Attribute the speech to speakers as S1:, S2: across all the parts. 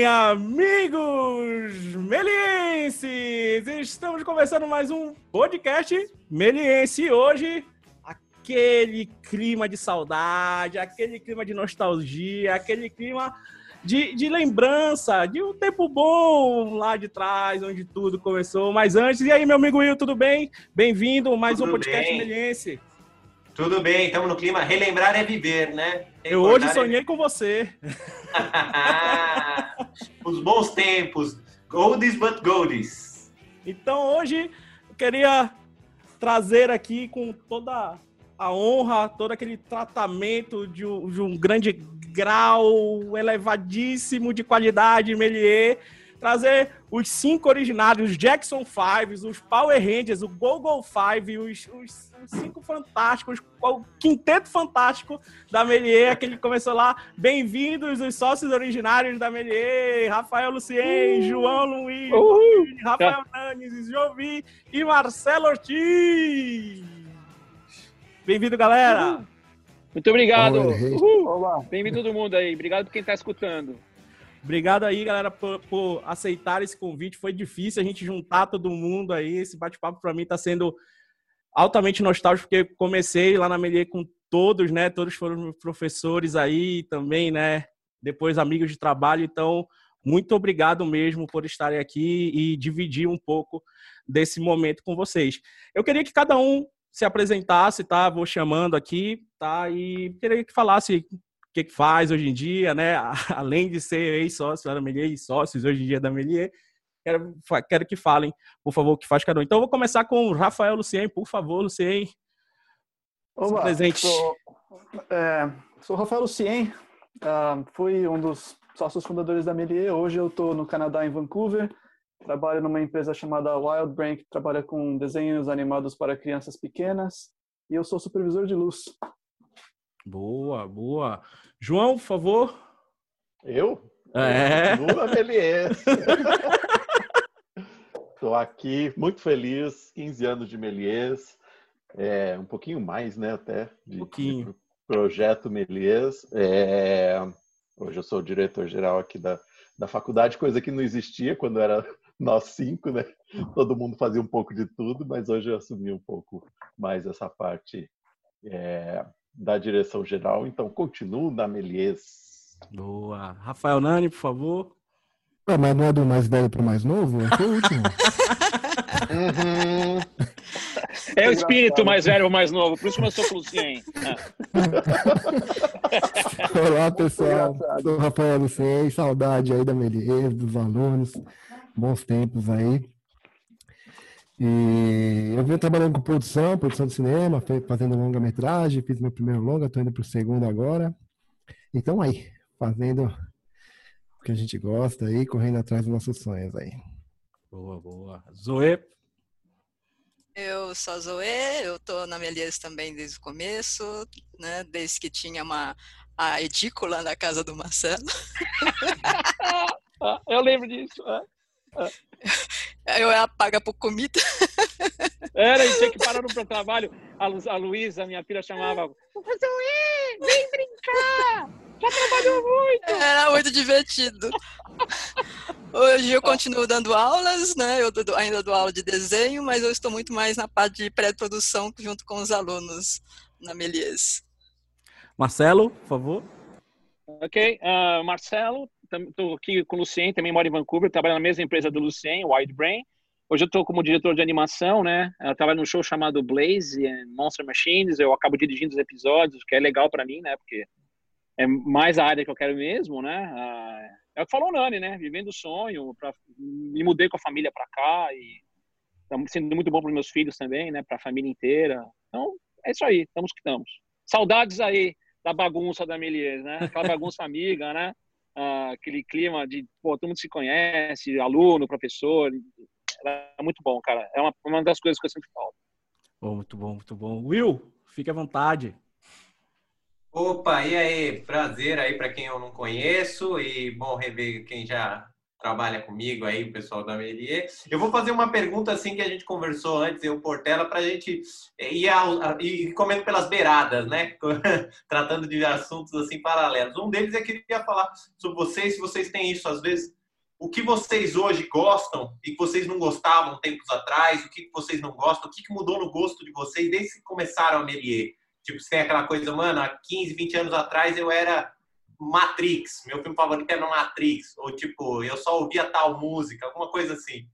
S1: bem, amigos melienses? Estamos começando mais um podcast meliense. Hoje, aquele clima de saudade, aquele clima de nostalgia, aquele clima de, de lembrança de um tempo bom lá de trás, onde tudo começou. Mas antes, e aí, meu amigo Will, tudo bem? Bem-vindo, mais tudo um podcast bem. meliense.
S2: Tudo bem, estamos no clima. Relembrar é viver, né?
S1: Recordar Eu hoje sonhei é... com você.
S2: Os bons tempos. Goldies but goldies.
S1: Então hoje eu queria trazer aqui com toda a honra, todo aquele tratamento de um, de um grande grau elevadíssimo de qualidade, Melier trazer os cinco originários, os Jackson Fives, os Power Rangers, o Google Five, os, os, os, cinco fantásticos, o quinteto fantástico da Melier, que ele começou lá. Bem-vindos os sócios originários da Melier, Rafael Lucien, uh, João Luiz, uh, Rafael. Nanes, Jovi e Marcelo Ortiz. Bem-vindo, galera!
S3: Muito obrigado! Bem-vindo todo mundo aí, obrigado por quem está escutando.
S1: Obrigado aí, galera, por, por, aceitar esse convite. Foi difícil a gente juntar todo mundo aí. Esse bate-papo para mim está sendo altamente nostálgico, porque comecei lá na Melier com todos, né? Todos foram professores aí também, né? Depois amigos de trabalho. Então, muito obrigado mesmo por estarem aqui e dividir um pouco desse momento com vocês. Eu queria que cada um se apresentasse, tá? Vou chamando aqui, tá? E queria que falasse que, que faz hoje em dia, né? Além de ser ex-sócio da Melier e sócios hoje em dia da Melier, quero, quero que falem, por favor, o que faz cada um. Então, vou começar com o Rafael Lucien, por favor, Lucien.
S4: Olá, presente. Sou, é, sou Rafael Lucien, uh, fui um dos sócios fundadores da Melier. Hoje eu estou no Canadá, em Vancouver. Trabalho numa empresa chamada Wild Brain, que trabalha com desenhos animados para crianças pequenas. E eu sou supervisor de luz.
S1: Boa, boa. João, por favor.
S5: Eu?
S1: É.
S5: Lula Melies. Estou aqui muito feliz, 15 anos de Melies, é, um pouquinho mais, né, até, de, um pouquinho. De projeto Melies. É, hoje eu sou diretor-geral aqui da, da faculdade, coisa que não existia quando era nós cinco, né? Todo mundo fazia um pouco de tudo, mas hoje eu assumi um pouco mais essa parte é, da direção geral, então continuo na Melies.
S1: Boa. Rafael Nani, por favor.
S6: Ah, mas não é do mais velho para o mais novo? É o último.
S3: uhum. É o espírito mais velho ou mais novo, por isso que eu sou Lucien.
S6: Olá, pessoal. Sou Rafael Lucien, saudade aí da Melies, dos alunos. Bons tempos aí. E eu venho trabalhando com produção, produção de cinema, fazendo longa-metragem, fiz meu primeiro longa, estou indo para o segundo agora. Então aí, fazendo o que a gente gosta aí, correndo atrás dos nossos sonhos aí.
S1: Boa, boa. Zoe?
S7: Eu sou a Zoe, eu estou na Melies também desde o começo, né? Desde que tinha uma a edícula na casa do Marcelo.
S3: eu lembro disso. É.
S7: Eu era paga por comida.
S3: Era, e tinha que parar no trabalho. A, Lu, a Luísa, minha filha, chamava. Vem brincar! Já trabalhou muito!
S7: Era muito divertido. Hoje eu continuo dando aulas, né? Eu ainda dou aula de desenho, mas eu estou muito mais na parte de pré-produção junto com os alunos na Melies.
S1: Marcelo, por favor.
S3: Ok, uh, Marcelo, estou aqui com o Lucien, também moro em Vancouver, trabalho na mesma empresa do Lucien, Wide Brain. Hoje eu estou como diretor de animação, né? Eu trabalho num show chamado Blaze Monster Machines. Eu acabo dirigindo os episódios, que é legal para mim, né? Porque é mais a área que eu quero mesmo, né? É o que falou o Nani, né? Vivendo o sonho. Pra... Me mudei com a família para cá e tá sendo muito bom para meus filhos também, né? Para a família inteira. Então, é isso aí. Estamos que estamos. Saudades aí da bagunça da Melies, né? Aquela bagunça amiga, né? Uh, aquele clima de, pô, todo mundo se conhece, aluno, professor. É muito bom, cara. É uma, uma das coisas que eu sempre falo.
S1: Oh, muito bom, muito bom. Will, fique à vontade.
S2: Opa, e aí? Prazer aí para quem eu não conheço e bom rever quem já trabalha comigo aí, o pessoal da Melier. Eu vou fazer uma pergunta assim que a gente conversou antes, eu Portela, para a gente ir, ao, ir comendo pelas beiradas, né? Tratando de assuntos assim paralelos. Um deles é que eu queria falar sobre vocês, se vocês têm isso às vezes. O que vocês hoje gostam e que vocês não gostavam tempos atrás? O que vocês não gostam? O que mudou no gosto de vocês desde que começaram a Melier? Tipo, você tem aquela coisa, mano, há 15, 20 anos atrás eu era Matrix, meu filme favorito era Matrix, ou tipo, eu só ouvia tal música, alguma coisa assim.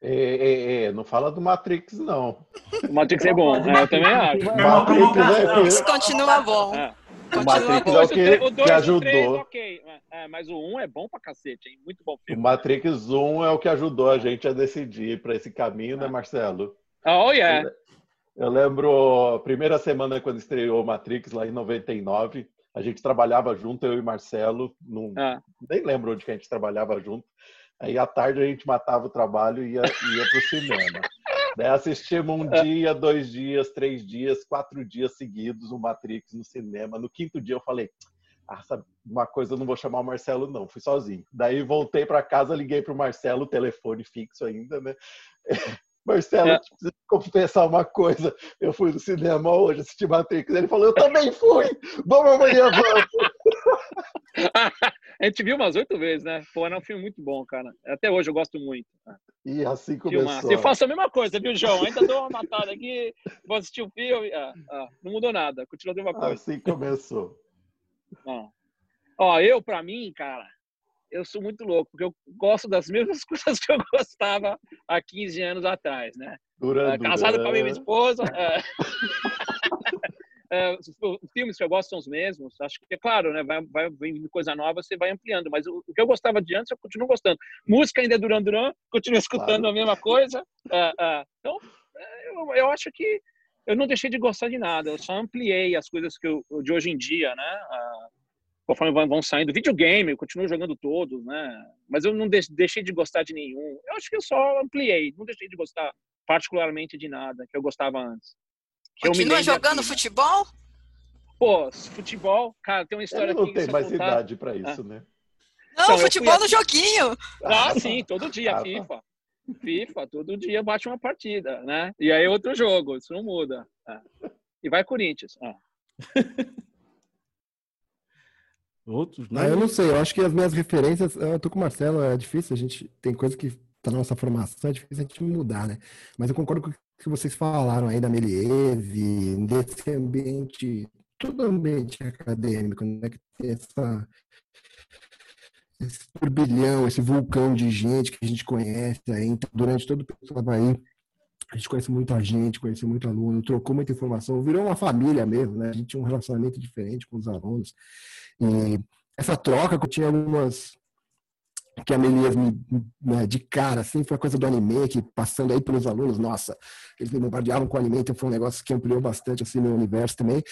S5: É, é, é, não fala do Matrix, não.
S3: O Matrix é bom, é, eu também acho.
S7: O Matrix, é, continua bom.
S5: É. O Matrix bom. é o que, o dois, que ajudou. O 3,
S3: okay. é, mas o 1 é bom pra cacete, hein? Muito bom filme.
S5: O Matrix 1 é o que ajudou a gente a decidir para esse caminho, né, Marcelo?
S3: Oh, yeah.
S5: Eu lembro a primeira semana quando estreou Matrix, lá em 99, a gente trabalhava junto, eu e Marcelo, num, ah. nem lembro onde que a gente trabalhava junto. Aí à tarde a gente matava o trabalho e ia, ia para o cinema. Daí assistimos um dia, dois dias, três dias, quatro dias seguidos o Matrix no cinema. No quinto dia eu falei, ah, sabe, uma coisa eu não vou chamar o Marcelo não, fui sozinho. Daí voltei para casa, liguei para o Marcelo, telefone fixo ainda, né? Marcelo, é. preciso confessar uma coisa. Eu fui no cinema hoje assistir Matrix. Ele falou, eu também fui! Vamos amanhã, vamos!
S3: a gente viu umas oito vezes, né? Pô, era um filme muito bom, cara. Até hoje eu gosto muito.
S5: E assim começou.
S3: Eu faço a mesma coisa, viu, João? Ainda dou uma matada aqui, vou assistir o um filme. Ah, ah, não mudou nada, continua a mesma coisa.
S5: Assim começou.
S3: Ah. Ó, eu, pra mim, cara, eu sou muito louco, porque eu gosto das mesmas coisas que eu gostava há 15 anos atrás, né?
S5: Durando,
S3: Casado com a minha esposa. É... é, os filmes que eu gosto são os mesmos. Acho que, é claro, né? Vai, vai vindo coisa nova, você vai ampliando. Mas o, que eu gostava de antes, eu continuo gostando. Música ainda é Duran Duran, continuo escutando claro. a mesma coisa. É, então, eu, eu acho que eu não deixei de gostar de nada. Eu só ampliei as coisas que eu, de hoje em dia, né? Conforme vão saindo. Videogame, eu continuo jogando todos, né? Mas eu não deixei de gostar de nenhum. Eu acho que eu só ampliei, não deixei de gostar particularmente de nada que eu gostava antes.
S7: Continua jogando aqui, futebol?
S3: Pô, futebol, cara, tem uma história
S5: eu não tem mais contar. idade para isso, ah. né?
S7: Não, então, futebol no joguinho.
S3: Ah, sim, todo dia, ah, FIFA. FIFA, todo dia bate uma partida, né? E aí outro jogo, isso não muda. Ah. E vai Corinthians. Ah.
S6: Outros, né? Ah, eu não sei, eu acho que as minhas referências, eu tô com o Marcelo, é difícil, a gente tem coisa que tá na nossa formação, é difícil a gente mudar, né? Mas eu concordo com o que vocês falaram aí da Melieve, desse ambiente, todo ambiente acadêmico, né? Que tem essa, esse turbilhão, esse vulcão de gente que a gente conhece aí, então, durante todo o período aí, a gente conhece muita gente, conhece muito aluno, trocou muita informação, virou uma família mesmo, né? A gente tinha um relacionamento diferente com os alunos. E essa troca que eu tinha algumas que a Melias me, né, de cara, assim, foi a coisa do anime, que passando aí pelos alunos, nossa, eles me bombardeavam com o anime, então foi um negócio que ampliou bastante, assim, meu universo também.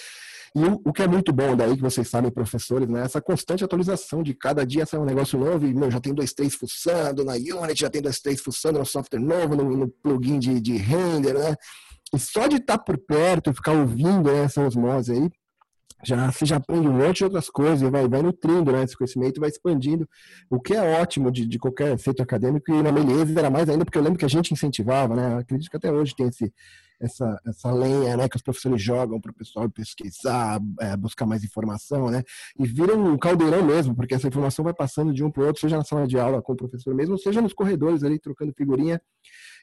S6: E o, o, que é muito bom daí, que vocês sabem, professores, né, essa constante atualização de cada dia sai um negócio novo, e, meu, já tem dois, três fuçando na Unity, já tem dois, três fuçando no software novo, no, no plugin de, de render, né, e só de estar por perto, ficar ouvindo né, essa osmose aí, já você já aprende um monte de outras coisas, vai, vai nutrindo né, esse conhecimento, vai expandindo, o que é ótimo de, de qualquer feito acadêmico, e na Melies era mais ainda porque eu lembro que a gente incentivava, né, acredito que até hoje tem esse, essa, essa lenha né, que os professores jogam para o pessoal pesquisar, é, buscar mais informação, né, e vira um caldeirão mesmo, porque essa informação vai passando de um para o outro, seja na sala de aula com o professor mesmo, seja nos corredores ali, trocando figurinha,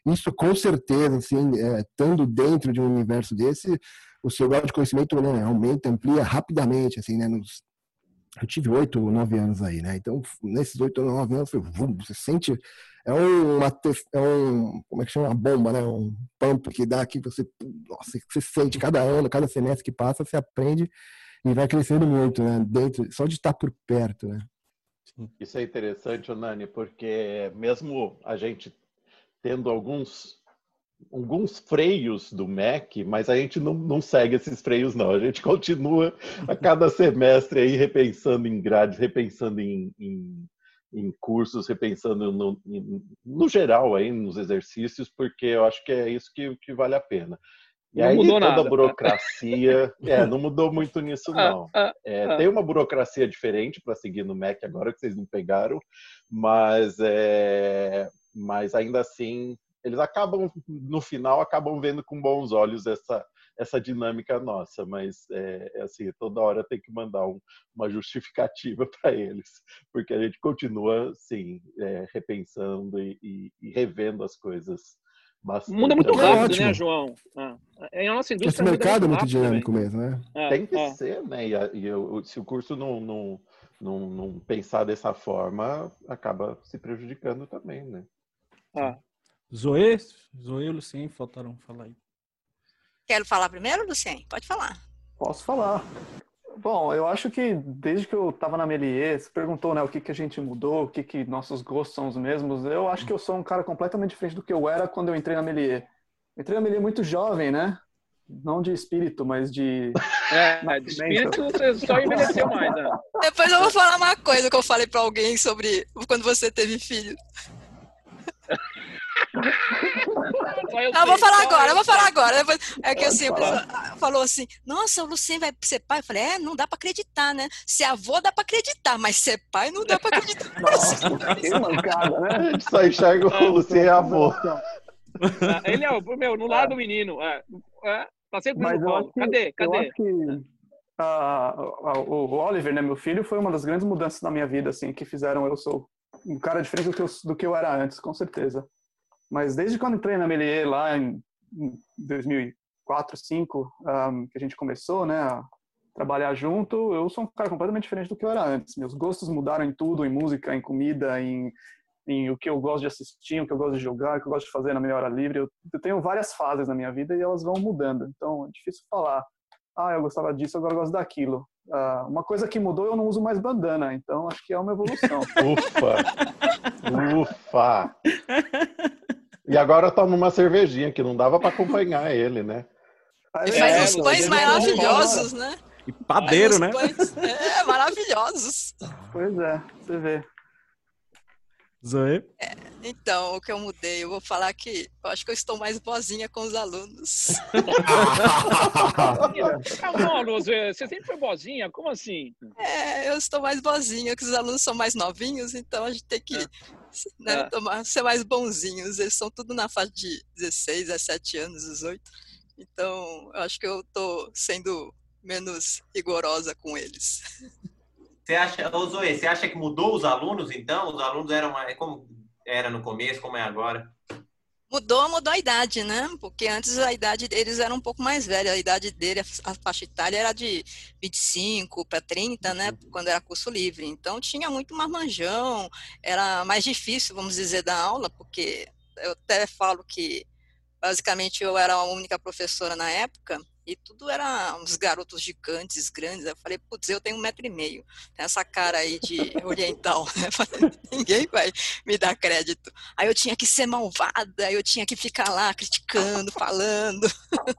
S6: isso com certeza, assim, é, estando dentro de um universo desse, o seu grau de conhecimento né, aumenta, amplia rapidamente, assim, né? Nos, eu tive oito ou nove anos aí, né? Então, nesses oito ou nove anos, você sente é uma é um como é que chama uma bomba, né? Um pump que dá que você nossa, você sente cada ano, cada semestre que passa, você aprende e vai crescendo muito, né? Dentro só de estar por perto, né?
S5: Isso é interessante, Nani, porque mesmo a gente tendo alguns alguns freios do MEC, mas a gente não, não segue esses freios, não. A gente continua a cada semestre aí repensando em grades, repensando em, em, em cursos, repensando no, no geral aí nos exercícios, porque eu acho que é isso que, que vale a pena. E não aí mudou toda nada. a burocracia, é, não mudou muito nisso ah, não. Ah, é, ah, tem uma burocracia diferente para seguir no Mac agora que vocês não pegaram, mas é, mas ainda assim eles acabam no final acabam vendo com bons olhos essa essa dinâmica nossa, mas é, é assim, toda hora tem que mandar um, uma justificativa para eles, porque a gente continua, sim, é, repensando e, e, e, revendo as coisas.
S3: Bastante. Muda muito rápido, né, João? Ah, em nossa indústria.
S6: Esse mercado é muito dinâmico também. mesmo, né?
S5: É, tem que é. ser, né? E, e eu, se o curso não, não, não, não, pensar dessa forma, acaba se prejudicando também, né?
S1: Ah. Zoe, Zoe e Lucien faltaram falar aí.
S7: Quero falar primeiro, Lucien? Pode falar.
S4: Posso falar. Bom, eu acho que desde que eu estava na Melier, você perguntou né, o que, que a gente mudou, o que, que nossos gostos são os mesmos. Eu acho que eu sou um cara completamente diferente do que eu era quando eu entrei na Melier. entrei na Melier muito jovem, né? Não de espírito, mas de.
S3: É, de espírito você só envelheceu mais, né?
S7: Depois eu vou falar uma coisa que eu falei para alguém sobre quando você teve filho. Não, vou falar agora, eu vou falar agora. É que assim, a pessoa falou assim: Nossa, o Lucien vai ser pai. Eu falei: É, não dá pra acreditar, né? Ser avô dá pra acreditar, mas ser pai não dá pra acreditar. Nossa,
S5: que mancada, né? A gente só enxerga o Lucien avô.
S3: Ah, ele é o meu, no lado do menino. É, é, tá sempre no colo. Cadê? Cadê? Eu acho que
S4: uh, o Oliver, né, meu filho, foi uma das grandes mudanças na minha vida, assim, que fizeram eu sou um cara diferente do que eu, do que eu era antes, com certeza. Mas desde quando entrei na Melier lá em, 2004, 2005, um, que a gente começou, né, a trabalhar junto, eu sou um cara completamente diferente do que eu era antes. Meus gostos mudaram em tudo, em música, em comida, em, em o que eu gosto de assistir, o que eu gosto de jogar, o que eu gosto de fazer na minha hora livre. Eu, eu tenho várias fases na minha vida e elas vão mudando. Então é difícil falar. Ah, eu gostava disso, agora eu gosto daquilo. Uh, uma coisa que mudou, eu não uso mais bandana, então acho que é uma evolução.
S5: Ufa! Ufa! E agora toma uma cervejinha, que não dava para acompanhar ele, né?
S7: E faz é, uns pães maravilhosos, né?
S1: E padeiro, né?
S7: Pães, é, maravilhosos.
S4: Pois é, você vê.
S1: Zoe?
S7: É, então, o que eu mudei, eu vou falar que eu acho que eu estou mais boazinha com os alunos.
S3: Calma, você sempre foi boazinha? Como assim?
S7: É, eu estou mais boazinha, que os alunos são mais novinhos, então a gente tem que é. né, é. tomar, ser mais bonzinhos. Eles são tudo na faixa de 16, 17 anos, 18. Então, eu acho que eu estou sendo menos rigorosa com eles.
S2: Você acha, ô Zoe, você acha que mudou os alunos, então? Os alunos eram mais, como era no começo, como é agora?
S7: Mudou, mudou a idade, né? Porque antes a idade deles era um pouco mais velha. A idade dele, a faixa etária era de 25 para 30, né? Uhum. Quando era curso livre. Então tinha muito marmanjão, era mais difícil, vamos dizer, da aula, porque eu até falo que basicamente eu era a única professora na época e tudo era uns garotos gigantes, grandes. Eu falei, putz, eu tenho um metro e meio. Tem essa cara aí de oriental, né? Ninguém vai me dar crédito. Aí eu tinha que ser malvada, eu tinha que ficar lá criticando, falando,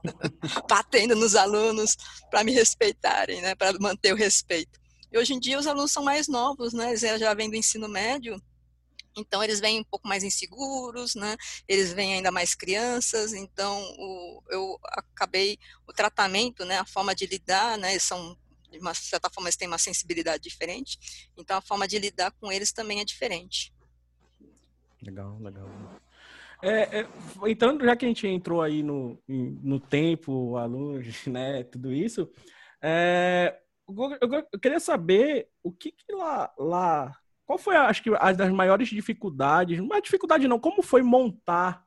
S7: batendo nos alunos para me respeitarem, né? Para manter o respeito. E hoje em dia os alunos são mais novos, né? Eles já vêm do ensino médio, então eles vêm um pouco mais inseguros, né? Eles vêm ainda mais crianças, então o, eu acabei o tratamento, né? A forma de lidar, né? Eles são de uma certa forma eles têm uma sensibilidade diferente, então a forma de lidar com eles também é diferente.
S1: Legal, legal. É, é, entrando, já que a gente entrou aí no, no tempo, alunos, né, tudo isso, é, eu, eu, eu, queria saber o que, que lá, lá qual foi, acho que, as das maiores dificuldades? Não é dificuldade não, como foi montar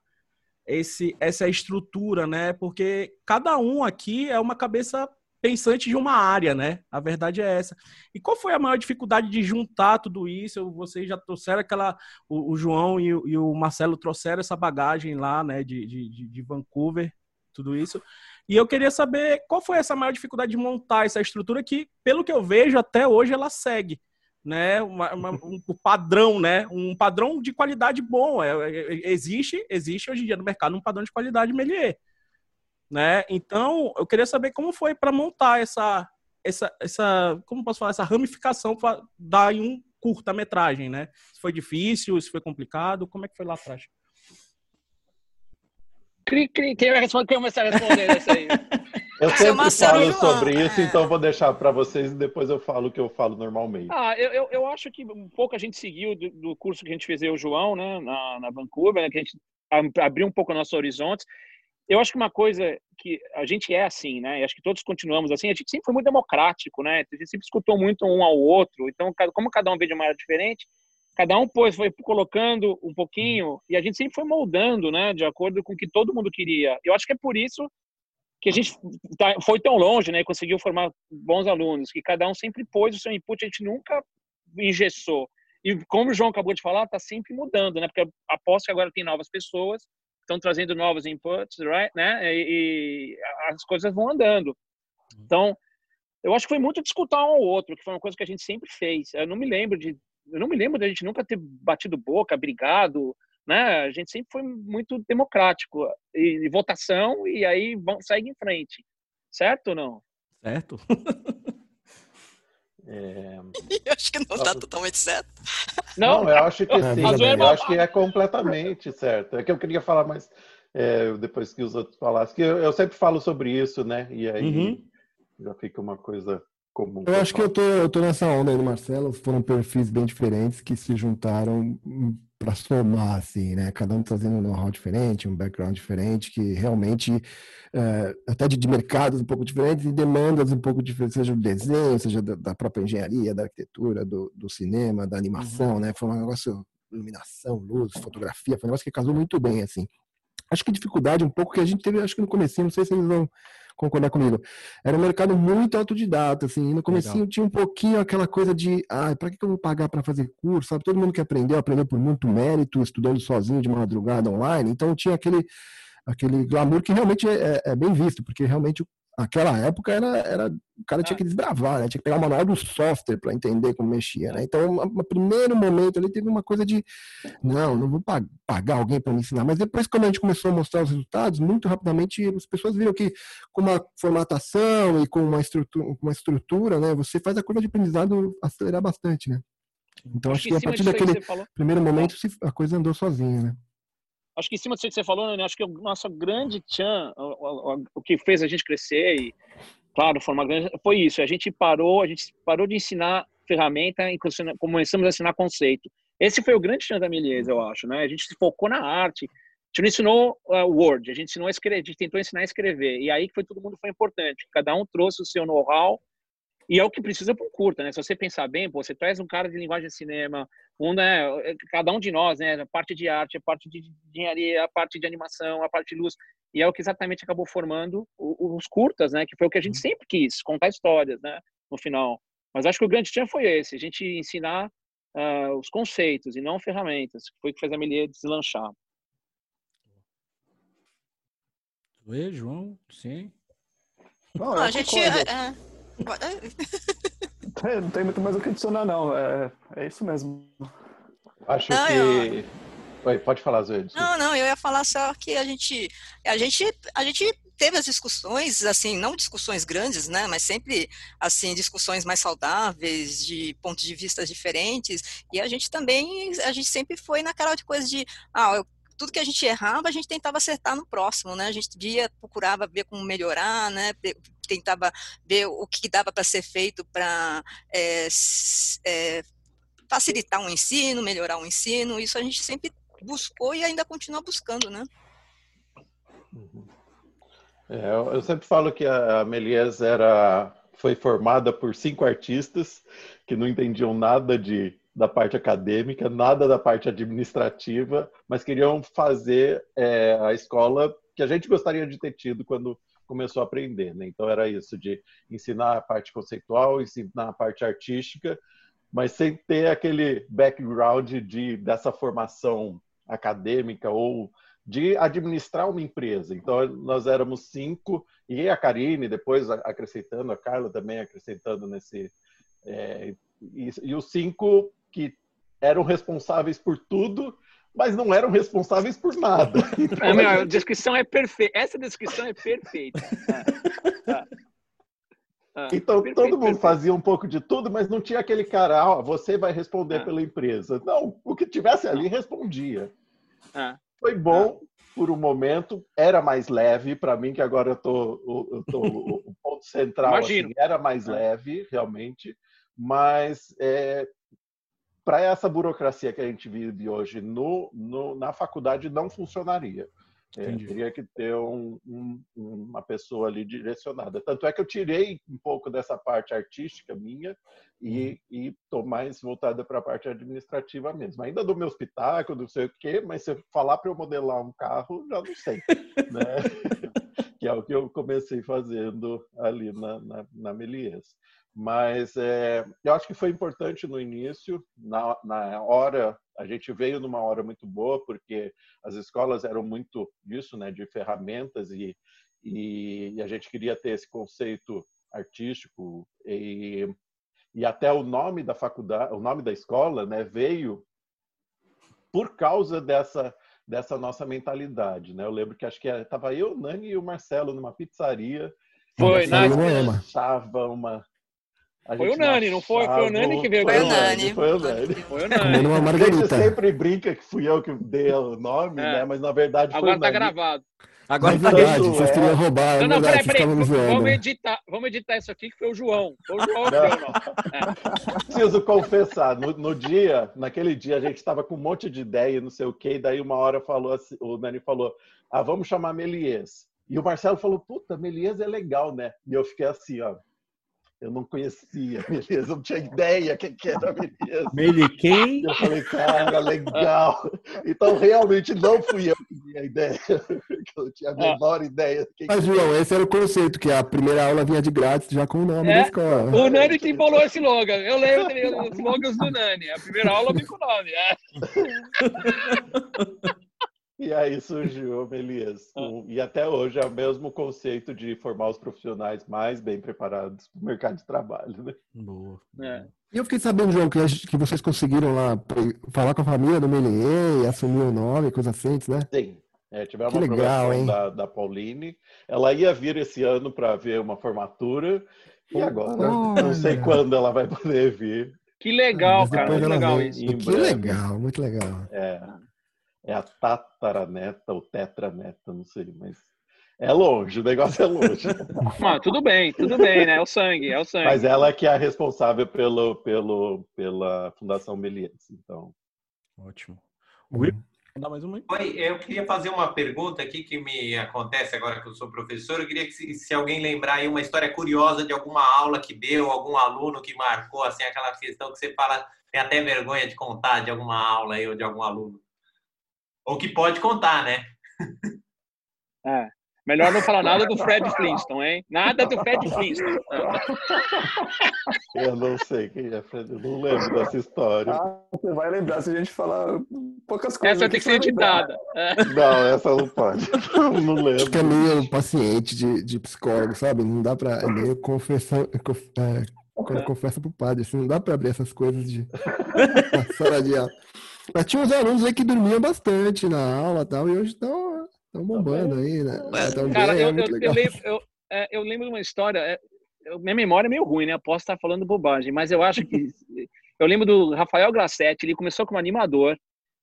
S1: esse, essa estrutura, né? Porque cada um aqui é uma cabeça pensante de uma área, né? A verdade é essa. E qual foi a maior dificuldade de juntar tudo isso? Vocês já trouxeram aquela. O, o João e o, e o, Marcelo trouxeram essa bagagem lá, né? De, de, de Vancouver, tudo isso. E eu queria saber qual foi essa maior dificuldade de montar essa estrutura que, pelo que eu vejo, até hoje ela segue né, uma, uma, um padrão, né, um padrão de qualidade bom. É, é, existe, existe hoje em dia no mercado um padrão de qualidade Melier, né? Então, eu queria saber como foi para montar essa, essa, essa, como posso falar, essa ramificação para dar em um curta-metragem, né? Se foi difícil, se foi complicado, como é que foi lá atrás?
S3: Quem vai responder? Quem vai começar a responder isso aí?
S5: Eu sempre falo sobre isso, é. então vou deixar para vocês e depois eu falo o que eu falo normalmente.
S3: Ah, eu, eu, eu, acho que um pouco a gente seguiu do, do curso que a gente fez eu, o João, né, na, na Vancouver, né, que a gente abriu um pouco nossos horizontes. Eu acho que uma coisa que a gente é assim, né? E acho que todos continuamos assim. A gente sempre foi muito democrático, né? A gente sempre escutou muito um ao outro. Então, como cada um vê de uma maneira diferente, cada um pois foi colocando um pouquinho e a gente sempre foi moldando, né, de acordo com o que todo mundo queria. Eu acho que é por isso que a gente tá, foi tão longe, né, conseguiu formar bons alunos, que cada um sempre pôs o seu input, a gente nunca engessou. E como o João acabou de falar, está sempre mudando, né? Porque aposto que agora tem novas pessoas, estão trazendo novos inputs, right? Né? E, e, as coisas vão andando. Então, eu acho que foi muito discutir um ao outro, que foi uma coisa que a gente sempre fez. Eu não me lembro de eu não me lembro da gente nunca ter batido boca, brigado, né? A gente sempre foi muito democrático e, e votação e aí vão segue em frente, certo ou não?
S1: Certo.
S7: É... eu acho que não está totalmente certo.
S5: Não, não eu acho que sim. eu acho que é completamente certo. É que eu queria falar mais é, depois que os outros falassem, que eu, eu, sempre falo sobre isso, né? E aí uhum. já fica uma coisa comum.
S6: Eu acho que eu tô, eu tô nessa onda aí do Marcelo. Foram perfis bem diferentes que se juntaram para somar, assim, né? Cada um trazendo um know-how diferente, um background diferente, que realmente, é, até de, de, mercados um pouco diferentes e demandas um pouco diferentes, seja do desenho, seja da, da própria engenharia, da arquitetura, do, do cinema, da animação, uhum. né? Foi um negócio, iluminação, luz, fotografia, foi um negócio que casou muito bem, assim. Acho que dificuldade um pouco que a gente teve, acho que no começo, não sei se eles vão concordar comigo. Era um mercado muito autodidata, assim. no começo tinha um pouquinho aquela coisa de, ah, para que eu vou pagar para fazer curso? Sabe? Todo mundo que aprendeu, aprendeu por muito mérito, estudando sozinho de madrugada online. Então tinha aquele aquele glamour que realmente é, é, bem visto, porque realmente naquela época era, era o cara tinha que desbravar, né? Tinha que pegar o manual do software para entender como mexia, né? Então, no primeiro momento ali teve uma coisa de não, não vou pagar alguém para me ensinar. Mas depois, quando a gente começou a mostrar os resultados, muito rapidamente as pessoas viram que com uma formatação e com uma estrutura, uma estrutura, né? Você faz a curva de aprendizado acelerar bastante, né? Então, acho, que a partir daquele primeiro momento a coisa andou sozinha, né?
S3: Acho que em cima disso que você falou, né, acho que o nosso grande tchan, o, o, o, que fez a gente crescer e, claro, formar grande, foi isso. A gente parou, a gente parou de ensinar ferramenta e começamos a ensinar conceito. Esse foi o grande tchan da Milies, eu acho, né? A gente se focou na arte. A gente não ensinou uh, Word, a gente ensinou a escrever, a gente tentou ensinar a escrever. E aí que foi todo mundo foi importante. Cada um trouxe o seu know-how e é o que precisa para um curta, né? Se você pensar bem, pô, você traz um cara de linguagem de cinema, um, né, cada um de nós, né, a parte de arte, a parte de engenharia, a parte de animação, a parte de luz, e é o que exatamente acabou formando os curtas, né, que foi o que a gente uhum. sempre quis, contar histórias, né, no final. Mas acho que o grande tchan foi esse, a gente ensinar uh, os conceitos e não ferramentas, que foi o que fez a Melier deslanchar.
S1: Oi, João, sim.
S7: Não, a gente... É,
S4: é, não tem muito mais o que adicionar, não. É, é isso mesmo.
S5: Acho não, que. Eu... Oi, pode falar, Zoe.
S7: Não, não, eu ia falar só que a gente, a gente, a gente teve as discussões, assim, não discussões grandes, né, mas sempre, assim, discussões mais saudáveis, de pontos de vista diferentes, e a gente também, a gente sempre foi naquela coisa de, ah, eu tudo que a gente errava, a gente tentava acertar no próximo, né? A gente via, procurava ver como melhorar, né? Tentava ver o que dava para ser feito para é, é, facilitar o um ensino, melhorar o um ensino. Isso a gente sempre buscou e ainda continua buscando, né?
S5: Uhum. É, eu sempre falo que a Melies era foi formada por cinco artistas que não entendiam nada de da parte acadêmica, nada da parte administrativa, mas queriam fazer é, a escola que a gente gostaria de ter tido quando começou a aprender. Né? Então era isso de ensinar a parte conceitual, ensinar a parte artística, mas sem ter aquele background de dessa formação acadêmica ou de administrar uma empresa. Então nós éramos cinco e a Karine depois acrescentando, a Carla também acrescentando nesse é, e, e os cinco que eram responsáveis por tudo, mas não eram responsáveis por nada.
S3: Então, é, meu, a, descrição é perfeita. Essa descrição é perfeita. Ah,
S5: ah, então perfeito, todo mundo perfeito. fazia um pouco de tudo, mas não tinha aquele cara, ó, você vai responder ah. pela empresa. Não, o que tivesse ali respondia. Foi bom, por um momento era mais leve para mim, que agora eu tô, eu tô o ponto central assim, era mais leve, realmente, mas é, para essa burocracia que a gente vive hoje no, no, na faculdade não funcionaria. É, teria que ter um, um, uma pessoa ali direcionada. Tanto é que eu tirei um pouco dessa parte artística minha e uhum. estou mais voltada para a parte administrativa mesmo. Ainda do meu espetáculo, não sei o quê, mas se eu falar para eu modelar um carro, já não sei. né? que é o que eu comecei fazendo ali na, na, na Melies. Mas é, eu acho que foi importante no início, na, na hora, a gente veio numa hora muito boa, porque as escolas eram muito disso, né, de ferramentas, e, e, e a gente queria ter esse conceito artístico, e, e até o nome da faculdade, o nome da escola, né, veio por causa dessa dessa nossa mentalidade, né? Eu lembro que acho que estava eu, Nani e o Marcelo numa pizzaria.
S3: Foi,
S5: Nani. Estava uma
S3: foi o Nani, não foi? Foi o Nani que veio
S7: Foi o Nani.
S5: Foi o Nani.
S3: Foi o Nani.
S6: Uma
S5: margarita. A gente sempre brinca que fui eu que dei o nome, é. né? Mas na verdade
S3: Agora
S5: foi o
S3: tá gravado.
S6: Agora é verdade, vocês queriam roubar.
S3: Não, não, peraí, peraí. Vamos editar, vamos editar isso aqui que foi o João. Foi o João que deu, não.
S5: É. Preciso confessar, no, no, dia, naquele dia, a gente estava com um monte de ideia, não sei o quê, e daí uma hora falou assim, o Nani falou, ah, vamos chamar Melies. E o Marcelo falou, puta, Melies é legal, né? E eu fiquei assim, ó, eu não conhecia a Melias, não tinha ideia quem que era a Melias.
S1: Meli quem?
S5: Eu falei, cara, legal. Então, realmente, não fui eu que tinha a ideia. Eu não tinha a menor ideia.
S6: Quem Mas, João, esse era o conceito, que a primeira aula vinha de grátis, já com o nome é, da escola.
S3: O Nani que bolou esse slogan. Eu lembro os slogans do Nani. A primeira aula vem com o nome. É.
S5: E aí surgiu o Melias. Ah. E até hoje é o mesmo conceito de formar os profissionais mais bem preparados para o mercado de trabalho. Né?
S6: Boa. É. E eu fiquei sabendo, João, que, que vocês conseguiram lá falar com a família do Melier e assumir o nome, coisa assim, né?
S5: Sim. É, tivemos uma legal, da, da Pauline. Ela ia vir esse ano para ver uma formatura. E agora, Olha. não sei quando ela vai poder vir.
S3: Que legal, cara. Muito legal isso.
S6: Que legal, muito legal.
S5: É é a tataraneta ou tetraneta, não sei, mas é longe, o negócio é longe.
S3: ah, tudo bem, tudo bem, né? É o sangue, é o sangue.
S5: Mas ela que é a responsável pelo, pelo, pela Fundação Melies, então.
S1: Ótimo.
S2: Ui, dá mais uma Oi, eu queria fazer uma pergunta aqui que me acontece agora que eu sou professor. Eu queria que se, se alguém lembrar aí uma história curiosa de alguma aula que deu, algum aluno que marcou, assim, aquela questão que você fala, tem até vergonha de contar de alguma aula aí ou de algum aluno. Ou que pode contar, né?
S3: É. Melhor não falar nada do Fred Flintstone, hein? Nada do Fred Flintstone.
S5: Eu não sei quem é Fred, eu não lembro dessa história. Ah,
S4: você vai lembrar se a gente falar poucas coisas.
S3: Essa tem que ser editada.
S5: É. Não, essa não pode. não lembro. Acho
S6: que é meio paciente de, de psicólogo, sabe? Não dá pra. É meio confessão. É, quando confessa pro padre, assim, não dá pra abrir essas coisas de sala de aula. Mas tinha uns alunos aí que dormiam bastante na aula tal, e hoje estão bombando aí, né?
S3: Então, Cara, eu, é eu, eu, lembro, eu, é, eu, lembro de uma história, é, minha memória é meio ruim, né? Posso estar falando bobagem, mas eu acho que. eu lembro do Rafael Grassetti, ele começou como animador,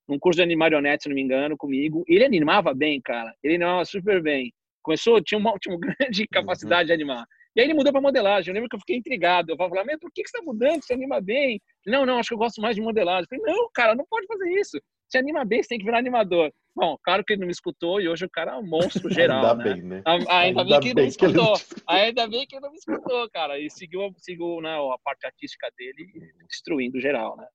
S3: num curso de marionete, se não me engano, comigo. Ele animava bem, cara. Ele animava super bem. Começou, tinha uma, tinha uma grande uhum. capacidade uhum. de animar. E aí ele mudou para modelagem. Eu lembro que eu fiquei intrigado. Eu falava, mas por que, você está mudando? Você anima bem? Não, não, acho que eu gosto mais de modelagem. Eu falei, não, cara, não pode fazer isso. Você anima bem, você tem que virar animador. Bom, claro que ele não me escutou e hoje o cara é um monstro geral.
S5: ainda
S3: né?
S5: bem, né?
S3: Ainda, ainda bem que ele não me escutou. Ainda bem que ele não me escutou, cara. E seguiu, seguiu né, a parte artística dele, destruindo geral, né?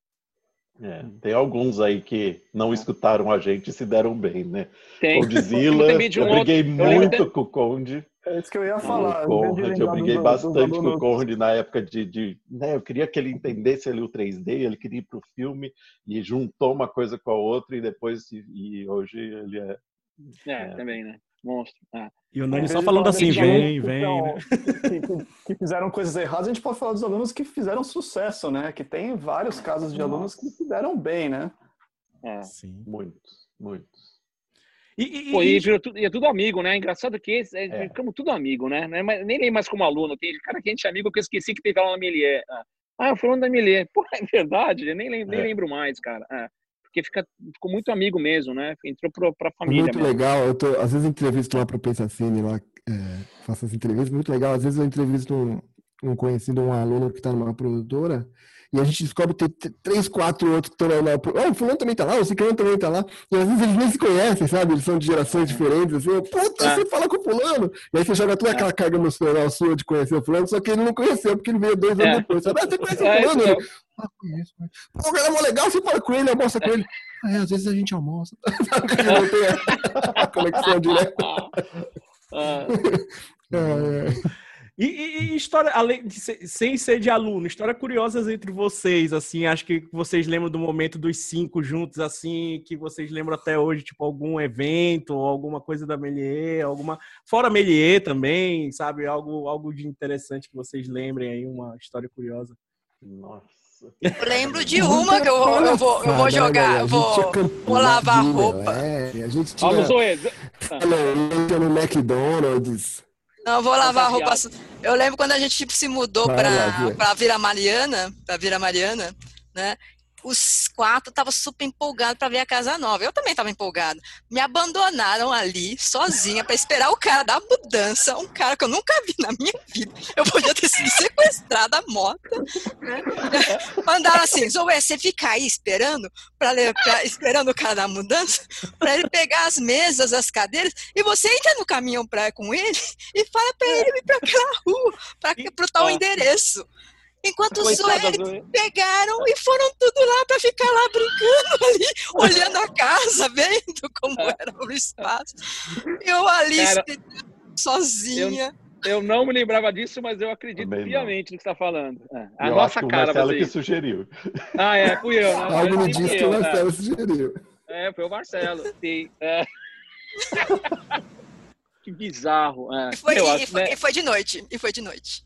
S5: É, tem alguns aí que não escutaram a gente e se deram bem, né?
S3: Tem.
S5: Condzilla, um eu briguei outro, muito eu com o Conde.
S4: É isso que eu ia falar.
S5: Conrad, eu briguei do, bastante do, do, com o Conrad na época de, de né, eu queria que ele entendesse ali o 3D, ele queria ir para o filme e juntou uma coisa com a outra e depois e, e hoje ele é,
S3: é, é, também, né? Monstro. Ah.
S1: E o Nani só falando assim, vem, vem.
S4: Né? Que, que, fizeram coisas erradas, a gente pode falar dos alunos que fizeram sucesso, né? Que tem vários casos de Nossa. alunos que se deram bem, né?
S5: É. Sim. Muitos, muitos.
S3: E, e, Pô, e, e, tudo, e é tudo amigo, né? Engraçado que esse, é, é. ficamos tudo amigo, né? É nem nem mais como aluno. Tem cara que a gente é amigo que eu esqueci que teve aula na. Ah, eu falando da Melier. Pô, é verdade, eu nem, lembro, nem é. lembro mais, cara. É. porque fica, ficou muito amigo mesmo, né? Entrou para a família.
S6: Muito
S3: mesmo.
S6: legal. Eu tô, às vezes entrevisto lá para o Pensacine, lá, é, faço as entrevistas, muito legal. Às vezes eu entrevisto um, um conhecido, um aluno que está numa produtora, e a gente descobre ter três, quatro outros que estão lá. Oh, o fulano também tá lá, o ciclano também tá lá. E às vezes eles nem se conhecem, sabe? Eles são de gerações diferentes, assim. Puta, é. você fala com o fulano. E aí você joga toda aquela carga emocional sua de conhecer o fulano, só que ele não conheceu, porque ele veio dois anos é. depois. Sabe? Ah, você conhece o é, fulano? É, ah, conheço. Pô, o cara é mó legal, você fala com ele, almoça com ele. Ah, é, às vezes a gente almoça. não tem a conexão direta.
S1: Ah. é. E, e, e, história, além de ser, sem ser de aluno, histórias curiosas entre vocês, assim, acho que vocês lembram do momento dos cinco juntos, assim, que vocês lembram até hoje, tipo, algum evento, alguma coisa da Melier, alguma. Fora Melier também, sabe? Algo, algo de interessante que vocês lembrem aí, uma história curiosa.
S7: Nossa. Eu lembro de uma que eu, eu, vou, eu vou jogar, eu vou, vou lavar roupa.
S6: É, a gente tinha. Vamos, no McDonald's.
S7: Não, vou lavar a roupa. Eu lembro quando a gente tipo, se mudou para para Vila Mariana, para Vila Mariana, né? Os quatro estavam super empolgados para ver a casa nova. Eu também estava empolgado. Me abandonaram ali, sozinha, para esperar o cara da mudança, um cara que eu nunca vi na minha vida. Eu podia ter sido sequestrada a moto. Né? Mandaram assim: Zoé, você fica aí esperando, pra, pra, esperando o cara da mudança, para ele pegar as mesas, as cadeiras, e você entra no caminhão pra, com ele e fala para ele ir para aquela rua, para o tal endereço. Enquanto os Zoedes pegaram e foram tudo lá para ficar lá brincando ali, olhando a casa, vendo como era o espaço. Eu ali Cara, sozinha.
S3: Eu, eu, não me lembrava disso, mas eu acredito Também piamente no que está falando. É, a eu nossa cara.
S5: O Marcelo que sugeriu.
S3: Ah, é, fui eu.
S6: Né? Algo me disse que o Marcelo é. sugeriu.
S3: É, foi o Marcelo. Sim. É. Que bizarro. É.
S7: E, foi, e, acho, foi, né? e, foi, de noite. E foi de noite.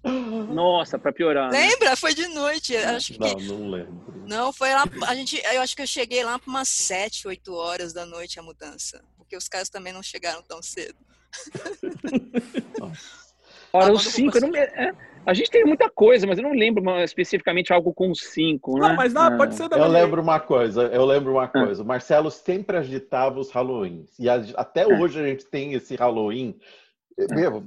S3: Nossa, para piorar.
S7: Né? Lembra? Né? Foi de noite. Acho que...
S5: Não, não lembro.
S7: Não, foi lá. A gente, eu acho que eu cheguei lá para umas 7, 8 horas da noite a mudança. Porque os caras também não chegaram tão cedo.
S3: Ora, os 5, eu não me... é. A gente tem muita coisa, mas eu não lembro uma, especificamente algo com cinco, né?
S1: Não, mas não, pode ser
S5: da Eu lembro uma coisa, eu lembro uma coisa. O Marcelo sempre agitava os Halloweens. E a, até é. hoje a gente tem esse Halloween. Meu,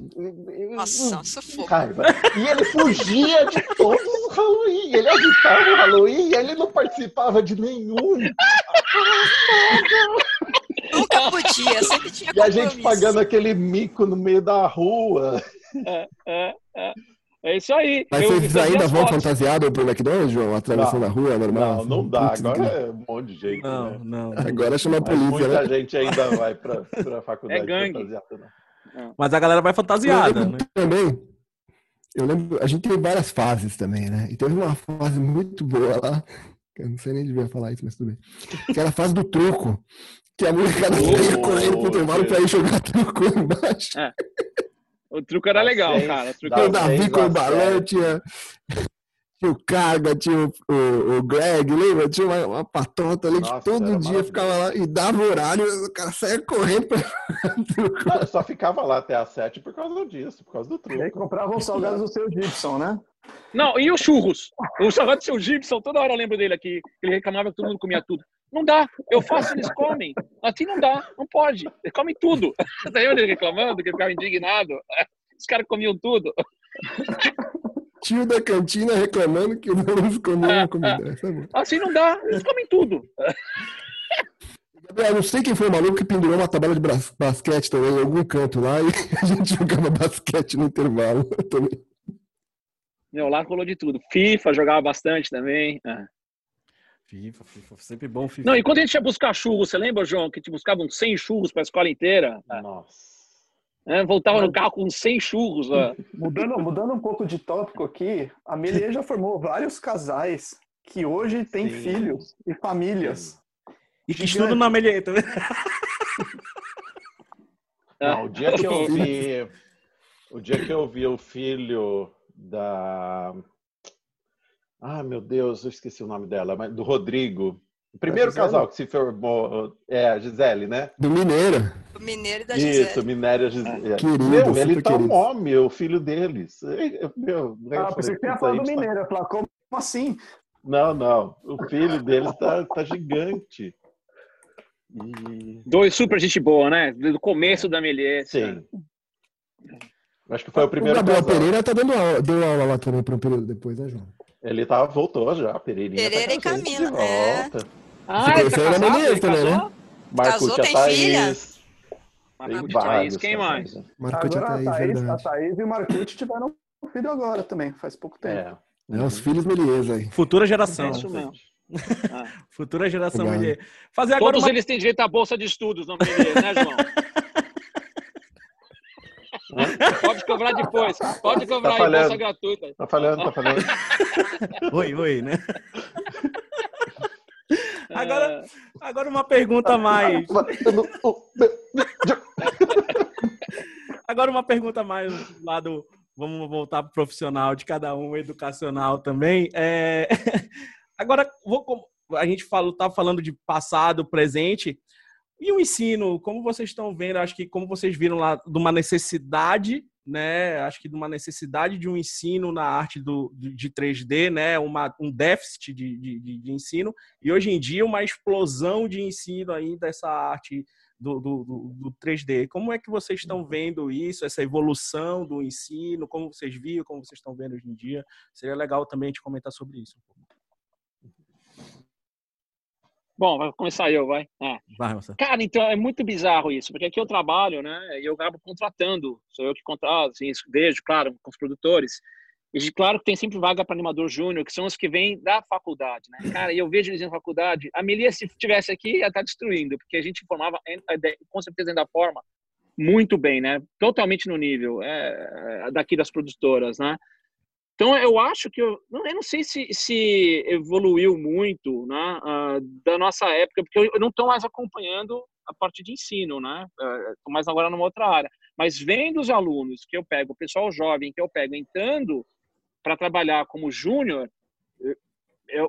S7: Nossa, sufoco.
S5: Raiva. E ele fugia de todos os Halloween. Ele agitava o Halloween e ele não participava de nenhum.
S7: Nunca podia, sempre tinha
S5: E a gente pagando aquele mico no meio da rua.
S3: É, é, é. É isso aí.
S6: Mas eu, vocês ainda vão fotos. fantasiado pro McDonald's, João? Atravessando a rua, normal?
S5: Não, não dá. Agora é um monte de gente.
S1: Não,
S5: né?
S1: não.
S6: Agora chama a polícia. Mas
S5: muita
S6: né?
S5: gente ainda vai pra, pra faculdade
S3: é gangue.
S5: Né?
S1: Mas a galera vai fantasiada, né?
S6: Também. Eu lembro, a gente teve várias fases também, né? E teve uma fase muito boa lá, eu não sei nem devia falar isso, mas tudo bem. Que era a fase do truco. Que a molecada oh, correndo pro intervalo pra ir jogar truco embaixo. É.
S3: O truque era legal, cara. O
S6: Davi com o balão, tinha, tinha o Carga, tinha o, o, o, Greg, lembra? Tinha uma, uma patota ali Nossa, que todo dia ficava lá e dava horário, o cara saía correndo pra...
S5: Não, só ficava lá até às sete por causa disso, por causa do truque. E
S4: aí comprava os salgados do seu Gibson, né?
S3: Não, e os churros? O seu Gibson, toda hora eu lembro dele aqui. Ele reclamava que todo mundo comia tudo. Não dá. Eu faço, eles comem. Assim não dá. Não pode. Eles comem tudo. Você ele reclamando, que ele ficava indignado? Os caras comiam tudo.
S6: Tio da cantina reclamando que alunos comiam a comida.
S3: É assim não dá. Eles comem tudo.
S6: Eu não sei quem foi o maluco que pendurou uma tabela de basquete também em algum canto lá e a gente jogava basquete no intervalo também.
S3: Meu, lá rolou de tudo. FIFA jogava bastante também. É.
S1: FIFA, FIFA, sempre bom FIFA.
S3: Não, e quando a gente ia buscar churros, você lembra, João, que a gente buscava uns 100 churros para a escola inteira?
S5: Nossa.
S3: É, voltava no carro com 100 churros. Ó.
S4: Mudando, mudando um pouco de tópico aqui, a Melie já formou vários casais que hoje têm Sim. filhos e famílias.
S1: E que estudam na Melie também.
S5: Não, o dia que eu vi, o dia que eu vi o filho da ah, meu Deus, eu esqueci o nome dela, mas do Rodrigo. O primeiro casal que se formou é a Gisele, né?
S6: Do Mineiro.
S7: Do Mineiro e da Gisele.
S5: Isso, Mineiro e a Gisele.
S6: Ah, querido,
S5: meu, ele tá um homem, o filho deles. Meu,
S4: ah, pensei que você ia falar do Mineiro. Eu falei, como assim?
S5: Não, não. O filho deles tá, tá gigante.
S3: E... Dois super gente boa, né? Do começo é. da Melies.
S5: Sim. Acho que foi o primeiro.
S6: O Gabriel casal. Pereira tá dando aula, deu aula lá também para um período depois, né, João?
S5: Ele tá, voltou já, Pereirinha.
S7: Tá Pereira tá e Camila. É.
S3: Ah, ele tá casado, ele também, né?
S7: Casou, tem filha?
S3: Marcute, Thaís, quem mais?
S4: Marcute, agora, a Thaís, a Thaís e o Marcute tiveram um filho agora também, faz pouco tempo.
S6: É, é os filhos Melies aí.
S1: Futura geração. É isso mesmo. Ah. Futura geração Melies.
S3: Fazer agora Todos uma... eles têm direito à bolsa de estudos no Melies, né, João? Pode cobrar depois. Pode tá cobrar tá aí bolsa gratuita.
S5: Tá falhando, tá falhando.
S1: oi, oi, né? Agora, agora uma pergunta mais. Agora uma pergunta mais do. Vamos voltar para o profissional de cada um, educacional também. É... Agora, vou, a gente falou, tá falando de passado, presente. E o ensino, como vocês estão vendo, acho que como vocês viram lá, de uma necessidade, né? Acho que de uma necessidade de um ensino na arte do, de 3D, né? Uma, um déficit de, de, de ensino, e hoje em dia uma explosão de ensino aí dessa arte do, do, do, 3D. Como é que vocês estão vendo isso, essa evolução do ensino? Como vocês viram, como vocês estão vendo hoje em dia? Seria legal também te comentar sobre isso.
S3: Bom, vai começar eu, vai. Ah. Vai. Cara, então é muito bizarro isso, porque aqui eu trabalho, né? E eu acabo contratando, sou eu que contrato, assim, vejo, claro, com os produtores. E claro que tem sempre vaga para animador júnior, que são os que vêm da faculdade, né? Cara, e eu vejo eles na faculdade. A Melia, se estivesse aqui, ia estar tá destruindo, porque a gente formava, com certeza ainda forma, muito bem, né? Totalmente no nível é, é, daqui das produtoras, né? Então, eu acho que eu não, eu não sei se, se evoluiu muito né, uh, da nossa época, porque eu, não estou mais acompanhando a parte de ensino, né? Estou uh, mais agora numa outra área. Mas vendo os alunos que eu pego, o pessoal jovem que eu pego entrando para trabalhar como júnior,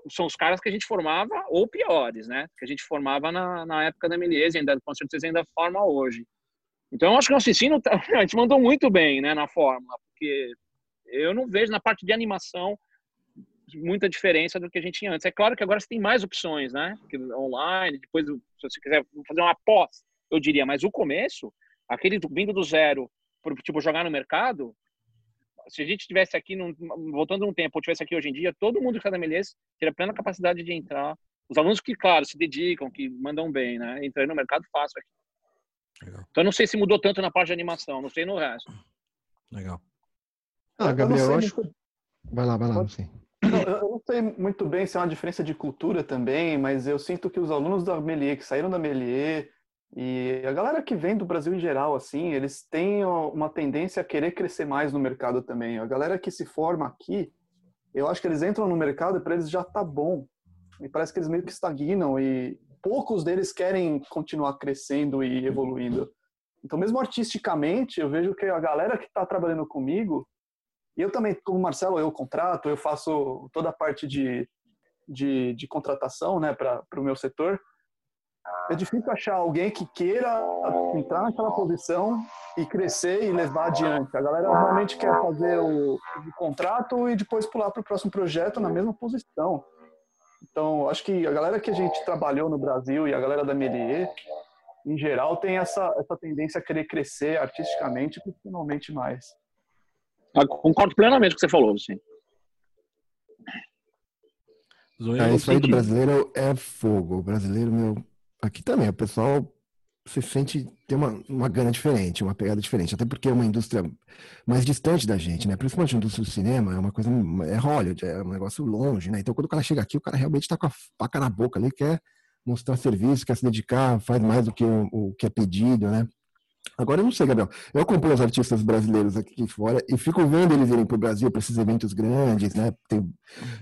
S3: são os caras que a gente formava, ou piores, né? Que a gente formava na, na época da Meliese, ainda, com certeza ainda forma hoje. Então, eu acho que nosso ensino, tá, a gente mandou muito bem né, na fórmula, porque eu não vejo na parte de animação muita diferença do que a gente tinha antes. É claro que agora você tem mais opções, né? Online, depois, se você quiser fazer uma pós, eu diria, mas o começo, aquele vindo do zero, tipo, jogar no mercado, se a gente tivesse aqui, num, voltando um tempo, ou tivesse aqui hoje em dia, todo mundo que está na MLS teria plena capacidade de entrar. Os alunos que, claro, se dedicam, que mandam bem, né? Entrar no mercado fácil aqui. Legal. Então, não sei se mudou tanto na parte de animação, não sei no resto.
S1: Legal.
S6: Ah, Gabriel, eu, eu acho. Muito... Vai lá, vai lá, sim.
S4: Não, eu não sei muito bem se é uma diferença de cultura também, mas eu sinto que os alunos da Melier, que saíram da Melier, e a galera que vem do Brasil em geral, assim, eles têm uma tendência a querer crescer mais no mercado também. A galera que se forma aqui, eu acho que eles entram no mercado e para eles já tá bom. E parece que eles meio que estagnam e poucos deles querem continuar crescendo e evoluindo. Então, mesmo artisticamente, eu vejo que a galera que está trabalhando comigo, e eu também, como Marcelo, eu contrato, eu faço toda a parte de, de, de contratação né, para o meu setor. É difícil achar alguém que queira entrar naquela posição e crescer e levar adiante. A galera normalmente quer fazer o, o contrato e depois pular para o próximo projeto na mesma posição. Então, acho que a galera que a gente trabalhou no Brasil e a galera da Melier, em geral, tem essa, essa tendência a querer crescer artisticamente e profissionalmente mais.
S3: Eu concordo plenamente com o que você falou, sim.
S6: É, isso aí do brasileiro é fogo. O brasileiro, meu, aqui também, o pessoal se sente tem uma, uma gana diferente, uma pegada diferente, até porque é uma indústria mais distante da gente, né? Principalmente a indústria do cinema, é uma coisa, é Hollywood, é um negócio longe, né? Então quando o cara chega aqui, o cara realmente está com a faca na boca ali, quer mostrar serviço, quer se dedicar, faz mais do que o, o que é pedido, né? Agora eu não sei, Gabriel. Eu acompanho os artistas brasileiros aqui fora e fico vendo eles irem para o Brasil para esses eventos grandes, né? Tem, uhum.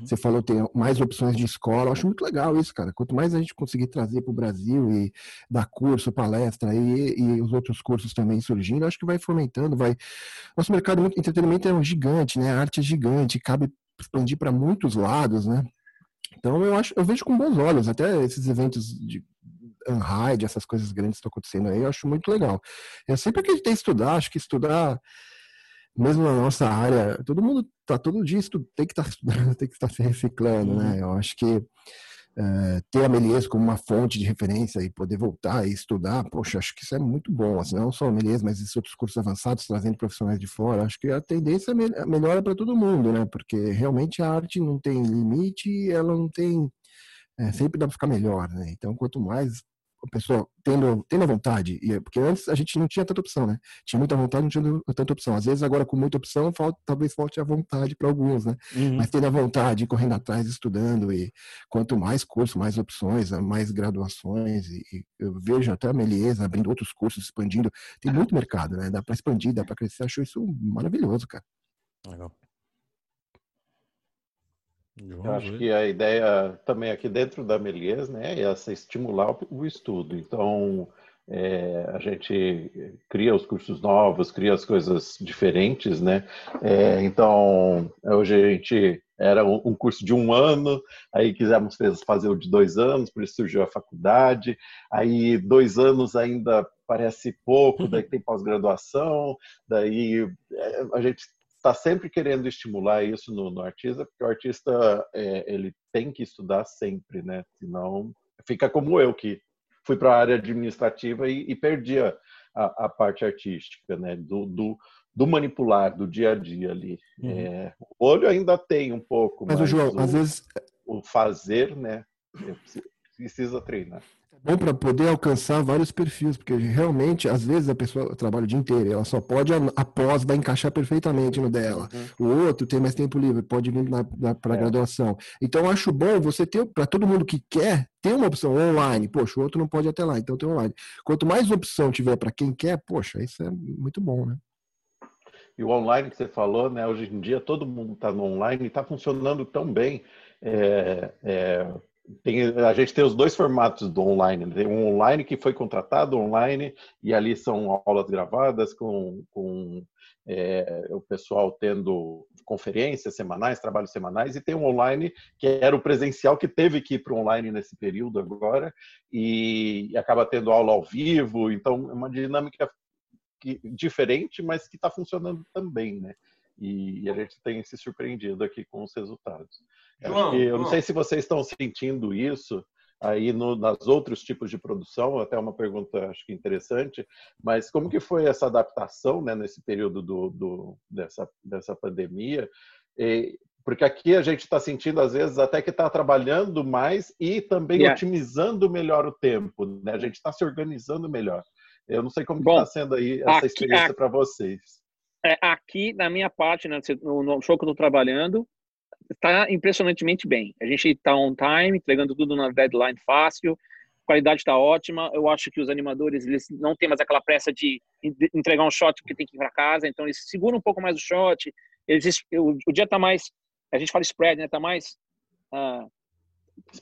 S6: Você falou tem mais opções de escola. Eu acho muito legal isso, cara. Quanto mais a gente conseguir trazer para o Brasil e dar curso, palestra e, e os outros cursos também surgindo, acho que vai fomentando, vai. Nosso mercado de entretenimento é um gigante, né? A arte é gigante, cabe expandir para muitos lados, né? Então eu acho, eu vejo com bons olhos até esses eventos de Unhide, essas coisas grandes que estão acontecendo aí, eu acho muito legal. Eu sempre acreditei em estudar, acho que estudar, mesmo na nossa área, todo mundo tá todo dia estu, tem que estar tá estudando, tem que estar tá se reciclando, né? Eu acho que uh, ter a Melies como uma fonte de referência e poder voltar e estudar, poxa, acho que isso é muito bom. Assim, não só a Melies, mas esses outros cursos avançados trazendo profissionais de fora. Acho que a tendência é melhora para todo mundo, né? Porque realmente a arte não tem limite, ela não tem. É, sempre dá para ficar melhor, né? Então, quanto mais a pessoa tendo, tendo a vontade, e, é, porque antes a gente não tinha tanta opção, né? Tinha muita vontade, não tinha tanta opção. Às vezes agora com muita opção, falta, talvez falte a vontade para alguns, né? Uhum. Mas tendo a vontade, correndo atrás, estudando, e quanto mais curso, mais opções, mais graduações, e, e eu vejo até a Meliesa abrindo outros cursos, expandindo, tem muito mercado, né? Dá para expandir, dá para crescer, acho isso maravilhoso, cara. Legal.
S5: Eu acho que a ideia também aqui dentro da Melies né, é essa estimular o estudo. Então, é, a gente cria os cursos novos, cria as coisas diferentes, né? É, então, hoje a gente era um curso de um ano, aí quisemos fazer o de dois anos, por isso surgiu a faculdade. Aí, dois anos ainda parece pouco, daí tem pós-graduação, daí é, a gente está sempre querendo estimular isso no, no artista, porque o artista é, ele tem que estudar sempre, né? Senão fica como eu que fui para a área administrativa e, e perdi a, a, a, parte artística, né? Do, do, do, manipular, do dia a dia ali. Uhum. É, o olho ainda tem um pouco,
S6: mas, mas o João, o, às vezes
S5: o fazer, né? Precisa treinar
S6: bom para poder alcançar vários perfis, porque realmente, às vezes, a pessoa trabalha o dia inteiro, ela só pode, após, vai encaixar perfeitamente no dela. Uhum. O outro tem mais tempo livre, pode vir para a é. graduação. Então, eu acho bom você ter, para todo mundo que quer, ter uma opção online. Poxa, o outro não pode ir até lá, então tem online. Quanto mais opção tiver para quem quer, poxa, isso é muito bom, né?
S5: E o online que você falou, né? Hoje em dia todo mundo está no online e está funcionando tão bem. É, é, tem, a gente tem os dois formatos do online. Né? Tem um online que foi contratado online e ali são aulas gravadas com, com é, o pessoal tendo conferências semanais, trabalhos semanais, e tem um online que era o presencial que teve que ir para o online nesse período agora e, acaba tendo aula ao vivo. Então é uma dinâmica que, diferente, mas que está funcionando também, né? E, e a gente tem se surpreendido aqui com os resultados. João, eu João. não sei se vocês estão sentindo isso aí no, nas outros tipos de produção, até uma pergunta acho que interessante, mas como que foi essa adaptação né, nesse período do, do dessa, dessa pandemia? E, porque aqui a gente está sentindo, às vezes, até que está trabalhando mais e também yeah. otimizando melhor o tempo, né? A gente está se organizando melhor. Eu não sei como está sendo aí essa aqui, experiência para vocês.
S3: É, aqui, na minha parte, né, no show que eu estou trabalhando, está impressionantemente bem. A gente está on time, entregando tudo na deadline fácil, a qualidade está ótima. Eu acho que os animadores eles não têm mais aquela pressa de entregar um shot porque tem que ir para casa, então eles seguram um pouco mais o shot. Eles, o, o dia está mais, a gente fala spread, né? Está mais uh,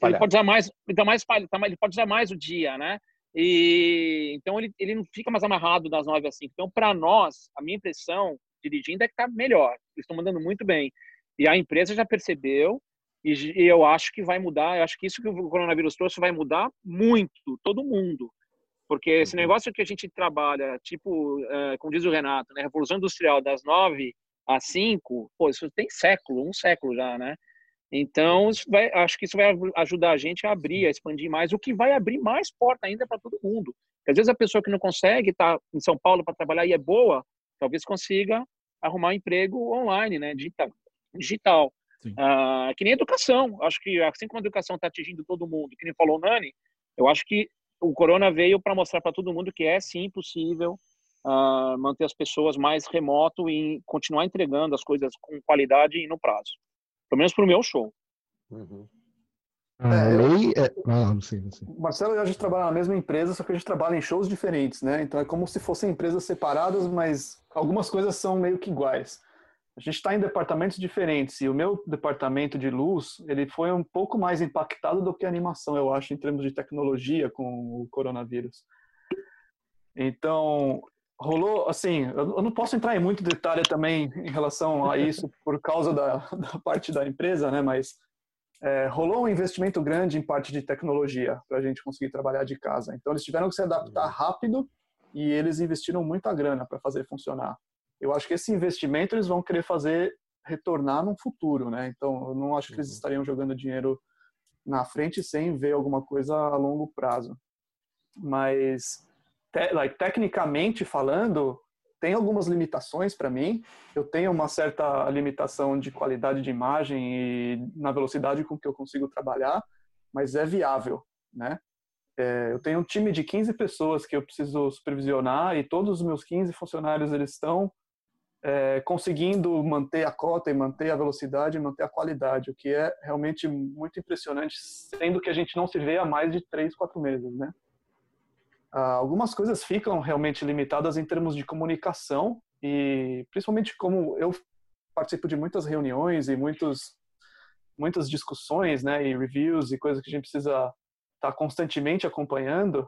S3: ele pode usar mais, ele, tá mais, tá ele pode usar mais o dia, né? E então ele, ele não fica mais amarrado das nove às cinco. Então, para nós, a minha impressão dirigindo é que está melhor. Eles estão mandando muito bem. E a empresa já percebeu e eu acho que vai mudar. Eu acho que isso que o coronavírus trouxe vai mudar muito, todo mundo. Porque esse uhum. negócio que a gente trabalha, tipo, é, como diz o Renato, né, Revolução Industrial das nove às cinco, pô, isso tem século, um século já, né? Então, vai, acho que isso vai ajudar a gente a abrir, a expandir mais, o que vai abrir mais porta ainda para todo mundo. Porque às vezes a pessoa que não consegue estar tá em São Paulo para trabalhar e é boa, talvez consiga arrumar um emprego online, né, digital digital. Uh, que nem educação. Acho que assim como a educação está atingindo todo mundo, que nem falou o Nani, eu acho que o corona veio para mostrar para todo mundo que é sim possível uh, manter as pessoas mais remoto e continuar entregando as coisas com qualidade e no prazo. Pelo menos para o meu show. Uhum.
S4: Ah, é, eu... é... Ah, não sei, não sei. Marcelo e a gente trabalha na mesma empresa, só que a gente trabalha em shows diferentes, né? Então é como se fossem empresas separadas, mas algumas coisas são meio que iguais a gente está em departamentos diferentes e o meu departamento de luz ele foi um pouco mais impactado do que a animação eu acho em termos de tecnologia com o coronavírus. Então rolou assim eu não posso entrar em muito detalhe também em relação a isso por causa da, da parte da empresa né mas é, rolou um investimento grande em parte de tecnologia para a gente conseguir trabalhar de casa. Então eles tiveram que se adaptar uhum. rápido e eles investiram muita grana para fazer funcionar eu acho que esse investimento eles vão querer fazer retornar no futuro, né? Então, eu não acho que eles uhum. estariam jogando dinheiro na frente sem ver alguma coisa a longo prazo. Mas, te, like, tecnicamente falando, tem algumas limitações para mim. Eu tenho uma certa limitação de qualidade de imagem e na velocidade com que eu consigo trabalhar, mas é viável, né? É, eu tenho um time de 15 pessoas que eu preciso supervisionar e todos os meus 15 funcionários eles estão é, conseguindo manter a cota e manter a velocidade e manter a qualidade, o que é realmente muito impressionante, sendo que a gente não se vê há mais de três, quatro meses, né? Ah, algumas coisas ficam realmente limitadas em termos de comunicação e principalmente como eu participo de muitas reuniões e muitos muitas discussões, né, e reviews e coisas que a gente precisa está constantemente acompanhando,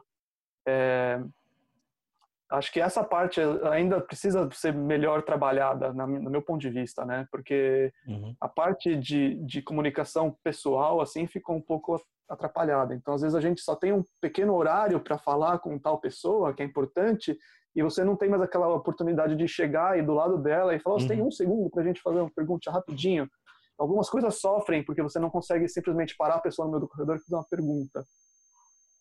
S4: é, acho que essa parte ainda precisa ser melhor trabalhada, no meu ponto de vista, né? Porque uhum. a parte de, de comunicação pessoal, assim, ficou um pouco atrapalhada. Então, às vezes, a gente só tem um pequeno horário para falar com tal pessoa, que é importante, e você não tem mais aquela oportunidade de chegar e do lado dela e falar, uhum. você tem um segundo para a gente fazer uma pergunta rapidinho. Algumas coisas sofrem porque você não consegue simplesmente parar a pessoa no meio do corredor e fazer uma pergunta.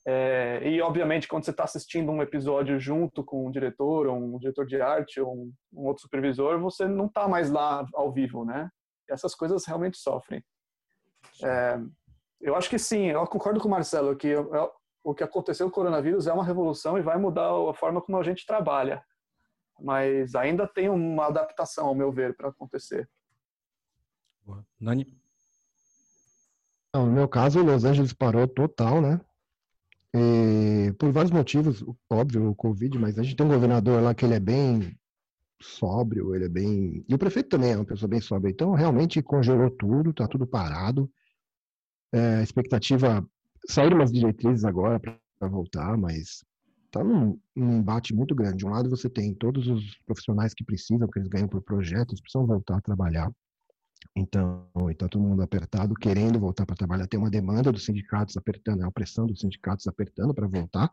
S4: É, e, obviamente, quando você está assistindo um episódio junto com um diretor, ou um diretor de arte, ou um, um outro supervisor, você não está mais lá ao vivo, né? Essas coisas realmente sofrem. É, eu acho que sim, eu concordo com o Marcelo que eu, o que aconteceu com o coronavírus é uma revolução e vai mudar a forma como a gente trabalha. Mas ainda tem uma adaptação, ao meu ver, para acontecer.
S1: Nani?
S6: No meu caso, Los Angeles parou total, né? É, por vários motivos, óbvio, o Covid, mas a gente tem um governador lá que ele é bem sóbrio, ele é bem. E o prefeito também é uma pessoa bem sóbria. Então, realmente congelou tudo, tá tudo parado. É, expectativa. Saíram umas diretrizes agora para voltar, mas tá num, num embate muito grande. De um lado, você tem todos os profissionais que precisam, que eles ganham por projetos, precisam voltar a trabalhar. Então, então todo mundo apertado, querendo voltar para trabalhar. Tem uma demanda dos sindicatos apertando, a pressão dos sindicatos apertando para voltar,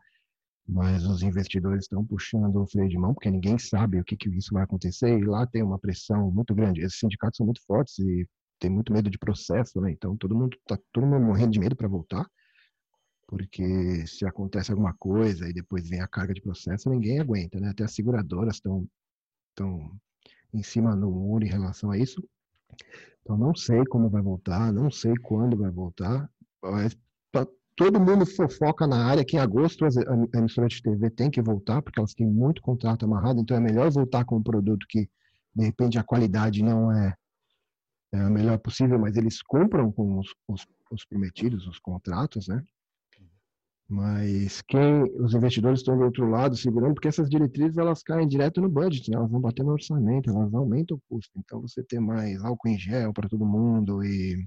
S6: mas os investidores estão puxando o freio de mão, porque ninguém sabe o que, que isso vai acontecer, e lá tem uma pressão muito grande. Esses sindicatos são muito fortes e tem muito medo de processo, né? Então todo mundo está todo mundo morrendo de medo para voltar, porque se acontece alguma coisa e depois vem a carga de processo, ninguém aguenta, né? Até as seguradoras estão estão em cima do muro em relação a isso. Então, não sei como vai voltar, não sei quando vai voltar. Mas, todo mundo fofoca na área que em agosto a emissora de TV tem que voltar, porque elas têm muito contrato amarrado, então é melhor voltar com um produto que, de repente, a qualidade não é, é a melhor possível, mas eles cumpram com os, os, os prometidos, os contratos, né? Mas quem os investidores estão do outro lado segurando, porque essas diretrizes elas caem direto no budget, né? elas vão bater no orçamento, elas aumentam o custo. Então você ter mais álcool em gel para todo mundo e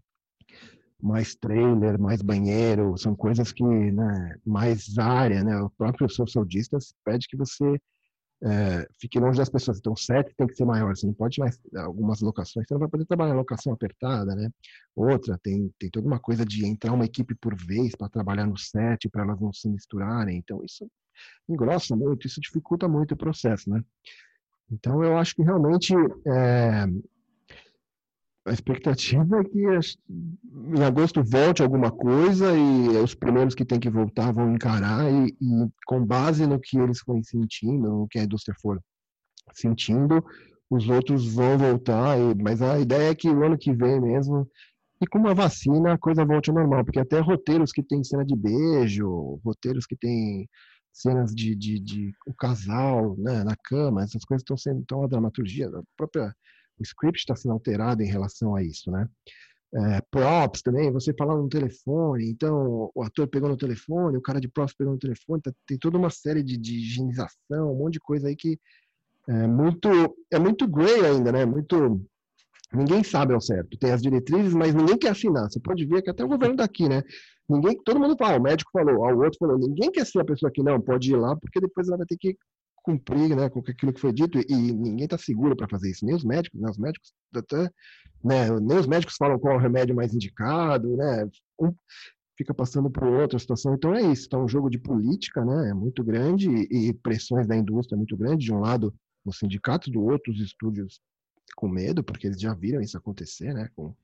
S6: mais trailer, mais banheiro, são coisas que, né, mais área, né? O próprio social distance pede que você é, fique longe das pessoas. Então, o set tem que ser maior. Você não pode mais algumas locações. Você não vai poder trabalhar locação apertada, né? Outra tem tem toda uma coisa de entrar uma equipe por vez para trabalhar no set, para elas não se misturarem. Então, isso engrossa muito, isso dificulta muito o processo, né? Então, eu acho que realmente é, a expectativa é que em agosto volte alguma coisa e os primeiros que têm que voltar vão encarar e, e com base no que eles forem sentindo, no que a indústria for sentindo, os outros vão voltar. E, mas a ideia é que o ano que vem mesmo, e com uma vacina, a coisa volte ao normal, porque até roteiros que tem cena de beijo, roteiros que tem cenas de, de, de o casal né, na cama, essas coisas estão sendo tão a dramaturgia, a própria o script está sendo alterado em relação a isso, né? É, props também, você falar no telefone, então o ator pegou no telefone, o cara de props pegou no telefone, tá, tem toda uma série de, de higienização, um monte de coisa aí que é muito, é muito gray ainda, né? Muito, ninguém sabe ao certo. Tem as diretrizes, mas ninguém quer assinar. Você pode ver que até o governo daqui, né? Ninguém, todo mundo fala, o médico falou, o outro falou, ninguém quer ser a pessoa que não pode ir lá, porque depois ela vai ter que cumprir né, com aquilo que foi dito e ninguém está seguro para fazer isso, nem os médicos, né, os médicos até, né, nem os médicos falam qual é o remédio mais indicado, né, um fica passando por outra situação, então é isso, está um jogo de política, né, é muito grande e, pressões da indústria muito grande, de um lado os sindicatos, do outro os estúdios com medo, porque eles já viram isso acontecer, né, com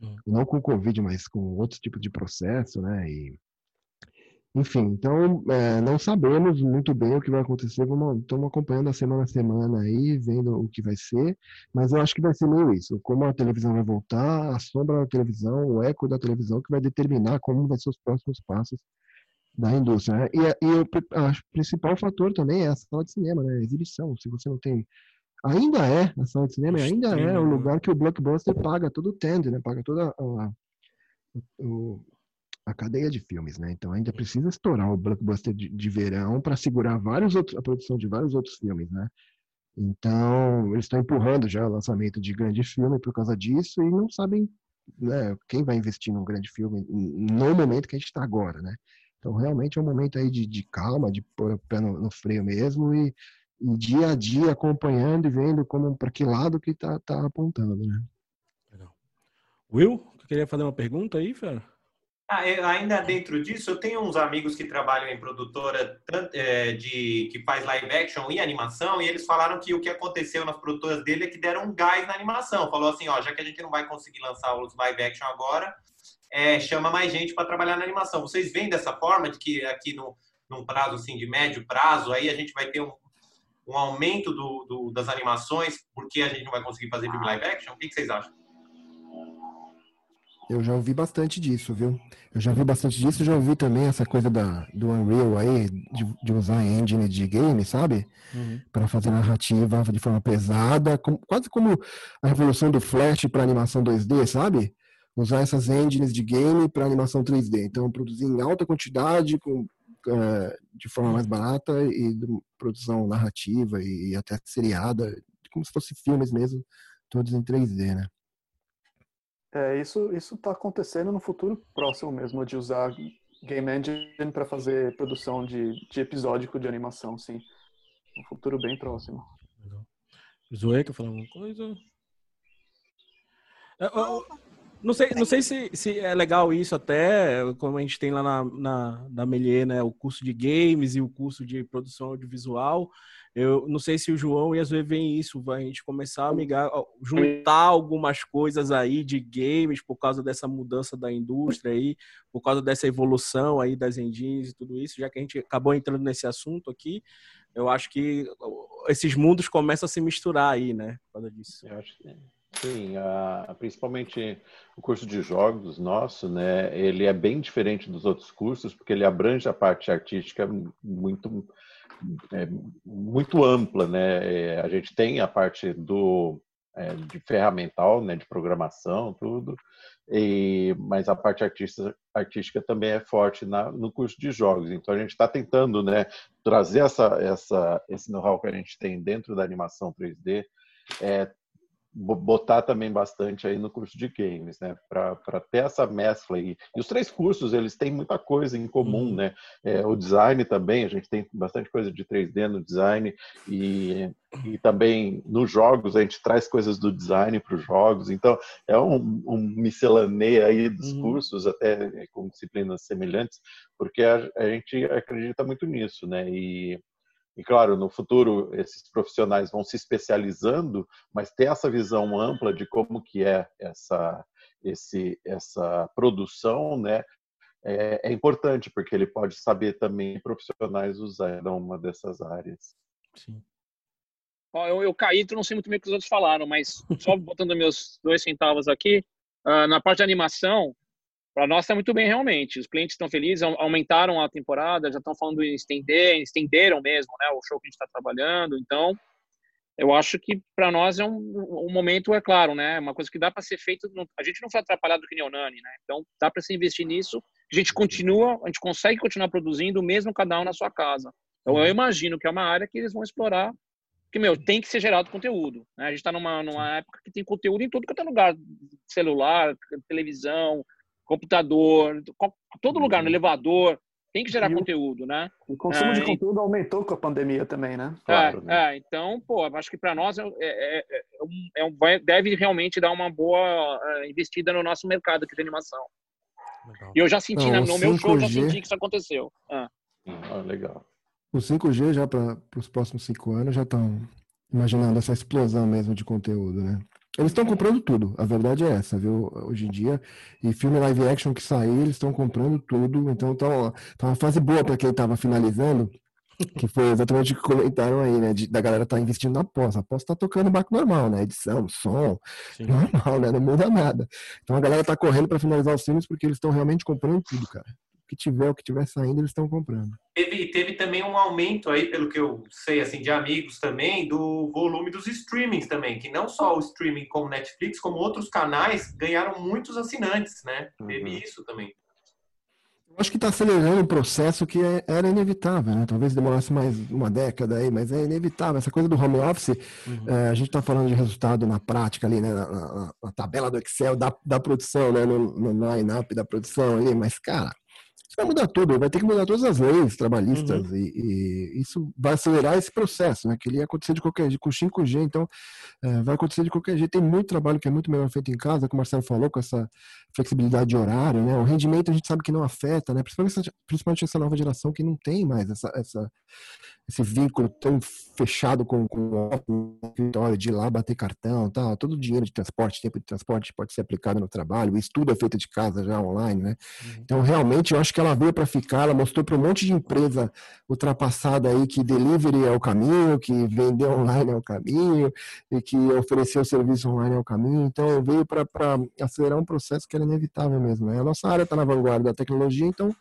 S6: Hum. Não com o Covid, mas com outros tipos de processo, né? E, enfim, então é, não sabemos muito bem o que vai acontecer. Vamos, estamos acompanhando a semana a semana aí, vendo o que vai ser, mas eu acho que vai ser meio isso. Como a televisão vai voltar, a sombra da televisão, o eco da televisão, que vai determinar como vai ser os próximos passos da indústria. Né? E, e o principal fator também é a sala de cinema, né? A exibição. Se você não tem ainda é a sala de cinema, ainda é o lugar que o blockbuster paga todo o tender, né? Paga toda a, a, a, cadeia de filmes, né? Então ainda precisa estourar o blockbuster de, de verão para segurar vários outros, a produção de vários outros filmes, né? Então eles estão empurrando já o lançamento de grande filme por causa disso e não sabem né, quem vai investir num grande filme no momento que a gente está agora, né? Então realmente é um momento aí de, de calma, de pôr o pé no, no freio mesmo e dia a dia acompanhando e vendo como para que lado que tá, tá apontando, né?
S1: Legal. Will, queria fazer uma pergunta aí, Fera?
S2: Ah, ainda dentro disso, eu tenho uns amigos que trabalham em produtora é, de que faz live action e animação, e eles falaram que o que aconteceu nas produtoras dele é que deram um gás na animação. Falou assim, ó, já que a gente não vai conseguir lançar os live action agora, é, chama mais gente para trabalhar na animação. Vocês veem dessa forma de que aqui no num prazo assim de médio prazo, aí a gente vai ter um, um aumento do, do, das animações porque a gente não vai conseguir fazer filme live action? O que, que vocês acham?
S6: Eu já ouvi bastante disso, viu? Eu já vi bastante disso, já ouvi também essa coisa da, do Unreal aí, de, de usar engine de game, sabe? Uhum. Para fazer narrativa de forma pesada, quase como a revolução do Flash para animação 2D, sabe? Usar essas engines de game para animação 3D. Então, produzir em alta quantidade, com é, de forma mais barata e de produção narrativa e até seriada, como se fosse filmes mesmo, todos em 3D, né?
S4: É, isso isso está acontecendo no futuro próximo mesmo, de usar Game Engine para fazer produção de, de episódico de animação, sim. Um futuro bem próximo.
S1: Zoe, quer falar alguma coisa? É, não sei, não sei se, se é legal isso até, como a gente tem lá na, na, na Melier, né, o curso de games e o curso de produção audiovisual. Eu não sei se o João e a Zoe veem isso, vai a gente começar a migar, juntar algumas coisas aí de games por causa dessa mudança da indústria aí, por causa dessa evolução aí das engines e tudo isso, já que a gente acabou entrando nesse assunto aqui, eu acho que esses mundos começam a se misturar aí, né, por causa disso.
S5: Eu acho que Sim, a, principalmente o curso de jogos nosso, né? Ele é bem diferente dos outros cursos porque ele abrange a parte artística muito é, muito ampla, né? É, a gente tem a parte do é, de ferramental, né? De programação, tudo. E, mas a parte artista, artística também é forte na, no curso de jogos. Então a gente está tentando, né? Trazer essa, essa esse know-how que a gente tem dentro da animação 3D é, botar também bastante aí no curso de games, né? Para ter essa mescla aí. E os três cursos, eles têm muita coisa em comum, uhum. né? É, o design também, a gente tem bastante coisa de 3D no design e, e também nos jogos a gente traz coisas do design para os jogos. Então, é um, um miscelaneio aí dos uhum. cursos, até com disciplinas semelhantes, porque a, a gente acredita muito nisso, né? E e claro, no futuro esses profissionais vão se especializando, mas ter essa visão ampla de como que é essa esse essa produção, né, é, é importante porque ele pode saber também profissionais usar uma dessas áreas. Sim.
S3: Eu, eu caí, então não sei muito bem o que os outros falaram, mas só botando meus dois centavos aqui, uh, na parte de animação, para nós está muito bem realmente. Os clientes estão felizes, aumentaram a temporada, já estão falando em estender, estenderam mesmo, né, o show que a gente está trabalhando. Então, eu acho que para nós é um, um, momento, é claro, né, uma coisa que dá para ser feito. A gente não foi atrapalhado que nem o Nani, né? Então, dá para se investir nisso. A gente continua, a gente consegue continuar produzindo mesmo cada um na sua casa. Então, eu imagino que é uma área que eles vão explorar que, meu, tem que ser gerado conteúdo. Né? A gente está numa, numa época que tem conteúdo em tudo que é lugar. Celular, televisão, computador, todo lugar, no uhum. elevador, tem que gerar e conteúdo, né?
S4: O consumo é, de conteúdo aumentou com a pandemia também, né?
S3: É, claro, né? é então, pô, acho que para nós é, é, é, é um, deve realmente dar uma boa investida no nosso mercado aqui de animação. Legal. E eu já senti, Não, no meu show, já senti que isso aconteceu.
S5: Ah. ah legal.
S6: O 5G já para os próximos cinco anos já estão imaginando essa explosão mesmo de conteúdo, né? Eles estão comprando tudo, a verdade é essa, viu? Hoje em dia, e filme live action que sair, eles estão comprando tudo, então tá, tá uma fase boa para quem estava finalizando, que foi exatamente o que comentaram aí, né? De, da galera tá investindo na pós. A pós tá tocando barco normal, né? Edição, som, Sim. normal, né? Não muda nada. Então a galera tá correndo para finalizar os filmes porque eles estão realmente comprando tudo, cara que tiver, o que tiver saindo, eles estão comprando.
S2: Teve, teve também um aumento aí, pelo que eu sei, assim, de amigos também, do volume dos streamings também, que não só o streaming como Netflix, como outros canais ganharam muitos assinantes, né? Uhum. Teve isso também.
S6: Eu acho que está acelerando um processo que é, era inevitável, né? Talvez demorasse mais uma década aí, mas é inevitável. Essa coisa do home office, uhum. é, a gente está falando de resultado na prática ali, né? Na, na, na, tabela do Excel da, da produção, né? No, no line-up da produção ali, mas, cara, vai mudar tudo, vai ter que mudar todas as leis trabalhistas uhum. e, e, isso vai acelerar esse processo, né? Que ele ia acontecer de qualquer jeito, com 5G, então é, vai acontecer de qualquer jeito. Tem muito trabalho que é muito melhor feito em casa, como o Marcelo falou, com essa flexibilidade de horário, né? O rendimento a gente sabe que não afeta, né? Principalmente, principalmente essa nova geração que não tem mais essa, essa esse vínculo tão fechado com, com o escritório de ir lá bater cartão, tal. Todo o dinheiro de transporte, tempo de transporte pode ser aplicado no trabalho. O estudo é feito de casa já online, né? Uhum. Então realmente eu acho que ela veio para ficar. Ela mostrou para um monte de empresa ultrapassada aí que delivery é o caminho, que vender online é o caminho e que oferecer o serviço online é o caminho. Então veio para acelerar um processo que era inevitável mesmo. Né? A nossa área está na vanguarda da tecnologia, então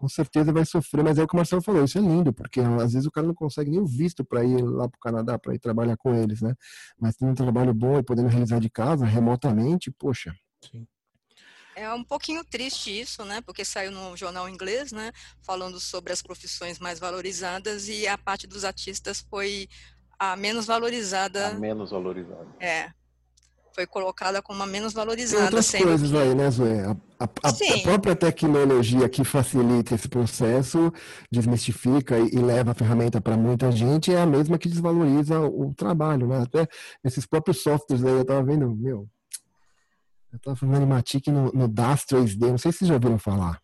S6: com certeza vai sofrer, mas é o que o Marcelo falou, isso é lindo, porque às vezes o cara não consegue nem o visto para ir lá para o Canadá, para ir trabalhar com eles, né? Mas tem um trabalho bom e podendo realizar de casa, remotamente, poxa. Sim.
S7: É um pouquinho triste isso, né? Porque saiu no jornal inglês, né? Falando sobre as profissões mais valorizadas e a parte dos artistas foi a menos valorizada.
S5: A menos valorizada.
S7: É, foi colocada como a menos valorizada.
S6: Tem outras coisas que... aí, né, Zoé? A, a, a, própria tecnologia que facilita esse processo, desmistifica e, e leva a ferramenta para muita gente, é a mesma que desvaloriza o, o trabalho, né? Até esses próprios softwares aí, eu estava vendo, meu, eu estava fazendo Animatic no, no DAS 3D, não sei se vocês já ouviram falar.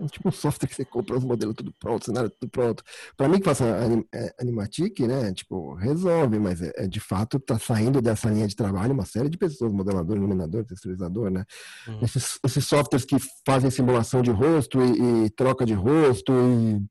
S6: É tipo um software que você compra os modelos tudo pronto, cenário tudo pronto. Para mim que faça anim, é, Animatic, né, tipo, resolve, mas é, é, de fato tá saindo dessa linha de trabalho uma série de pessoas, modelador, iluminador, texturizador, né? Uhum. Esses, esses, softwares que fazem simulação de rosto e, e troca de rosto e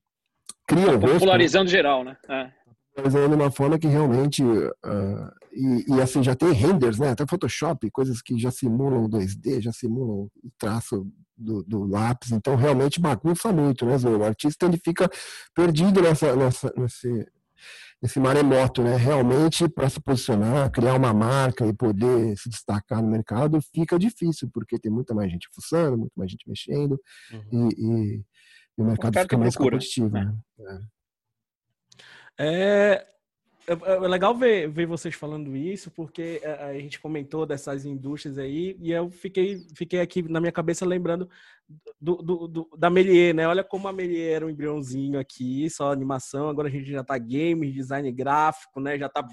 S6: criam rosto.
S3: Popularizando né? geral, né? É
S6: de uma forma que realmente uh, e, e, assim já tem renders, né? Até Photoshop, coisas que já simulam 2D, já simulam o traço do, do, lápis, então realmente bagunça muito, né, O artista ele fica perdido nessa, nessa, nesse, nesse maremoto, né? Realmente, para se posicionar, criar uma marca e poder se destacar no mercado fica difícil, porque tem muita mais gente fuçando, muito mais gente mexendo uhum. e, e, o mercado o fica mais procura, competitivo. Né?
S1: né? É, é, é legal ver, ver vocês falando isso, porque é, a gente comentou dessas indústrias aí, e eu fiquei, fiquei aqui na minha cabeça lembrando do, do, do, da Melier, né? Olha como a Melier era um embriãozinho aqui, só animação, agora a gente já tá games, design gráfico, né? Já tá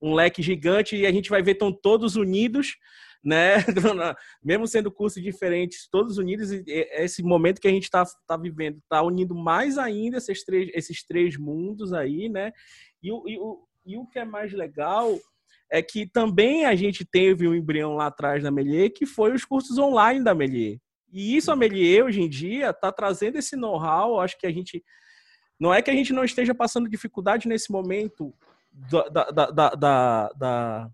S1: um leque gigante e a gente vai ver estão todos unidos, né? Mesmo sendo cursos diferentes, todos unidos, e esse momento que a gente está tá vivendo está unindo mais ainda esses três, esses três mundos aí, né? E o, e, o, e o que é mais legal é que também a gente teve um embrião lá atrás da Melier, que foi os cursos online da Melier. E isso a Melier, hoje em dia, está trazendo esse know-how. Acho que a gente. Não é que a gente não esteja passando dificuldade nesse momento da, da, da, da, da,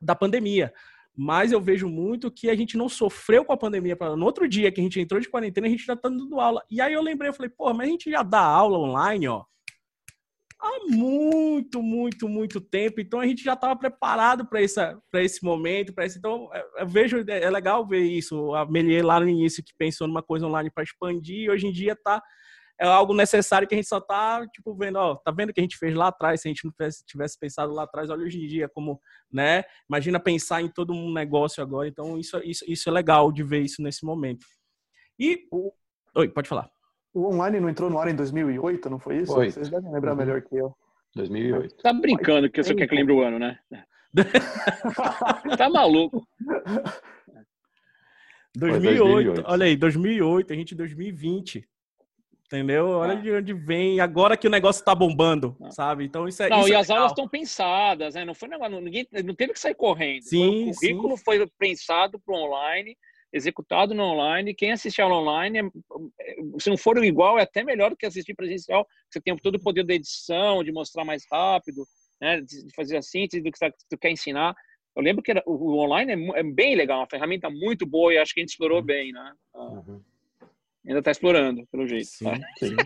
S1: da pandemia. Mas eu vejo muito que a gente não sofreu com a pandemia. No outro dia que a gente entrou de quarentena, a gente já está dando aula. E aí eu lembrei, eu falei, pô, mas a gente já dá aula online, ó há muito, muito, muito tempo. Então a gente já estava preparado para esse momento, para esse. Então eu vejo é legal ver isso. A Melier lá no início que pensou numa coisa online para expandir, hoje em dia tá é algo necessário que a gente só tá tipo vendo, ó, tá vendo o que a gente fez lá atrás, se a gente não tivesse, pensado lá atrás, olha hoje em dia como, né? Imagina pensar em todo um negócio agora. Então isso isso, isso é legal de ver isso nesse momento. E Oi, pode falar.
S4: O online não entrou no ar em 2008, não foi isso? Foi. Vocês devem lembrar uhum. melhor que eu.
S5: 2008.
S3: Tá brincando que você quer que lembre o ano, né? tá maluco.
S1: 2008, 2008, olha aí, 2008, a gente em 2020. Entendeu? Olha é. de onde vem, agora que o negócio tá bombando, não. sabe? Então isso é.
S3: Não,
S1: isso
S3: e
S1: é
S3: as aulas estão pensadas, né? Não foi negócio, ninguém não teve que sair correndo.
S1: Sim,
S3: o currículo
S1: sim.
S3: foi pensado para online, executado no online. Quem assistir aula online, é, se não for igual, é até melhor do que assistir presencial. Você tem todo o poder da edição, de mostrar mais rápido, né? De fazer a síntese do que você quer ensinar. Eu lembro que era, o online é, é, bem legal, uma ferramenta muito boa e acho que a gente explorou uhum. bem, né? Uhum. Ainda está explorando, pelo jeito.
S5: Sim, tá? sim.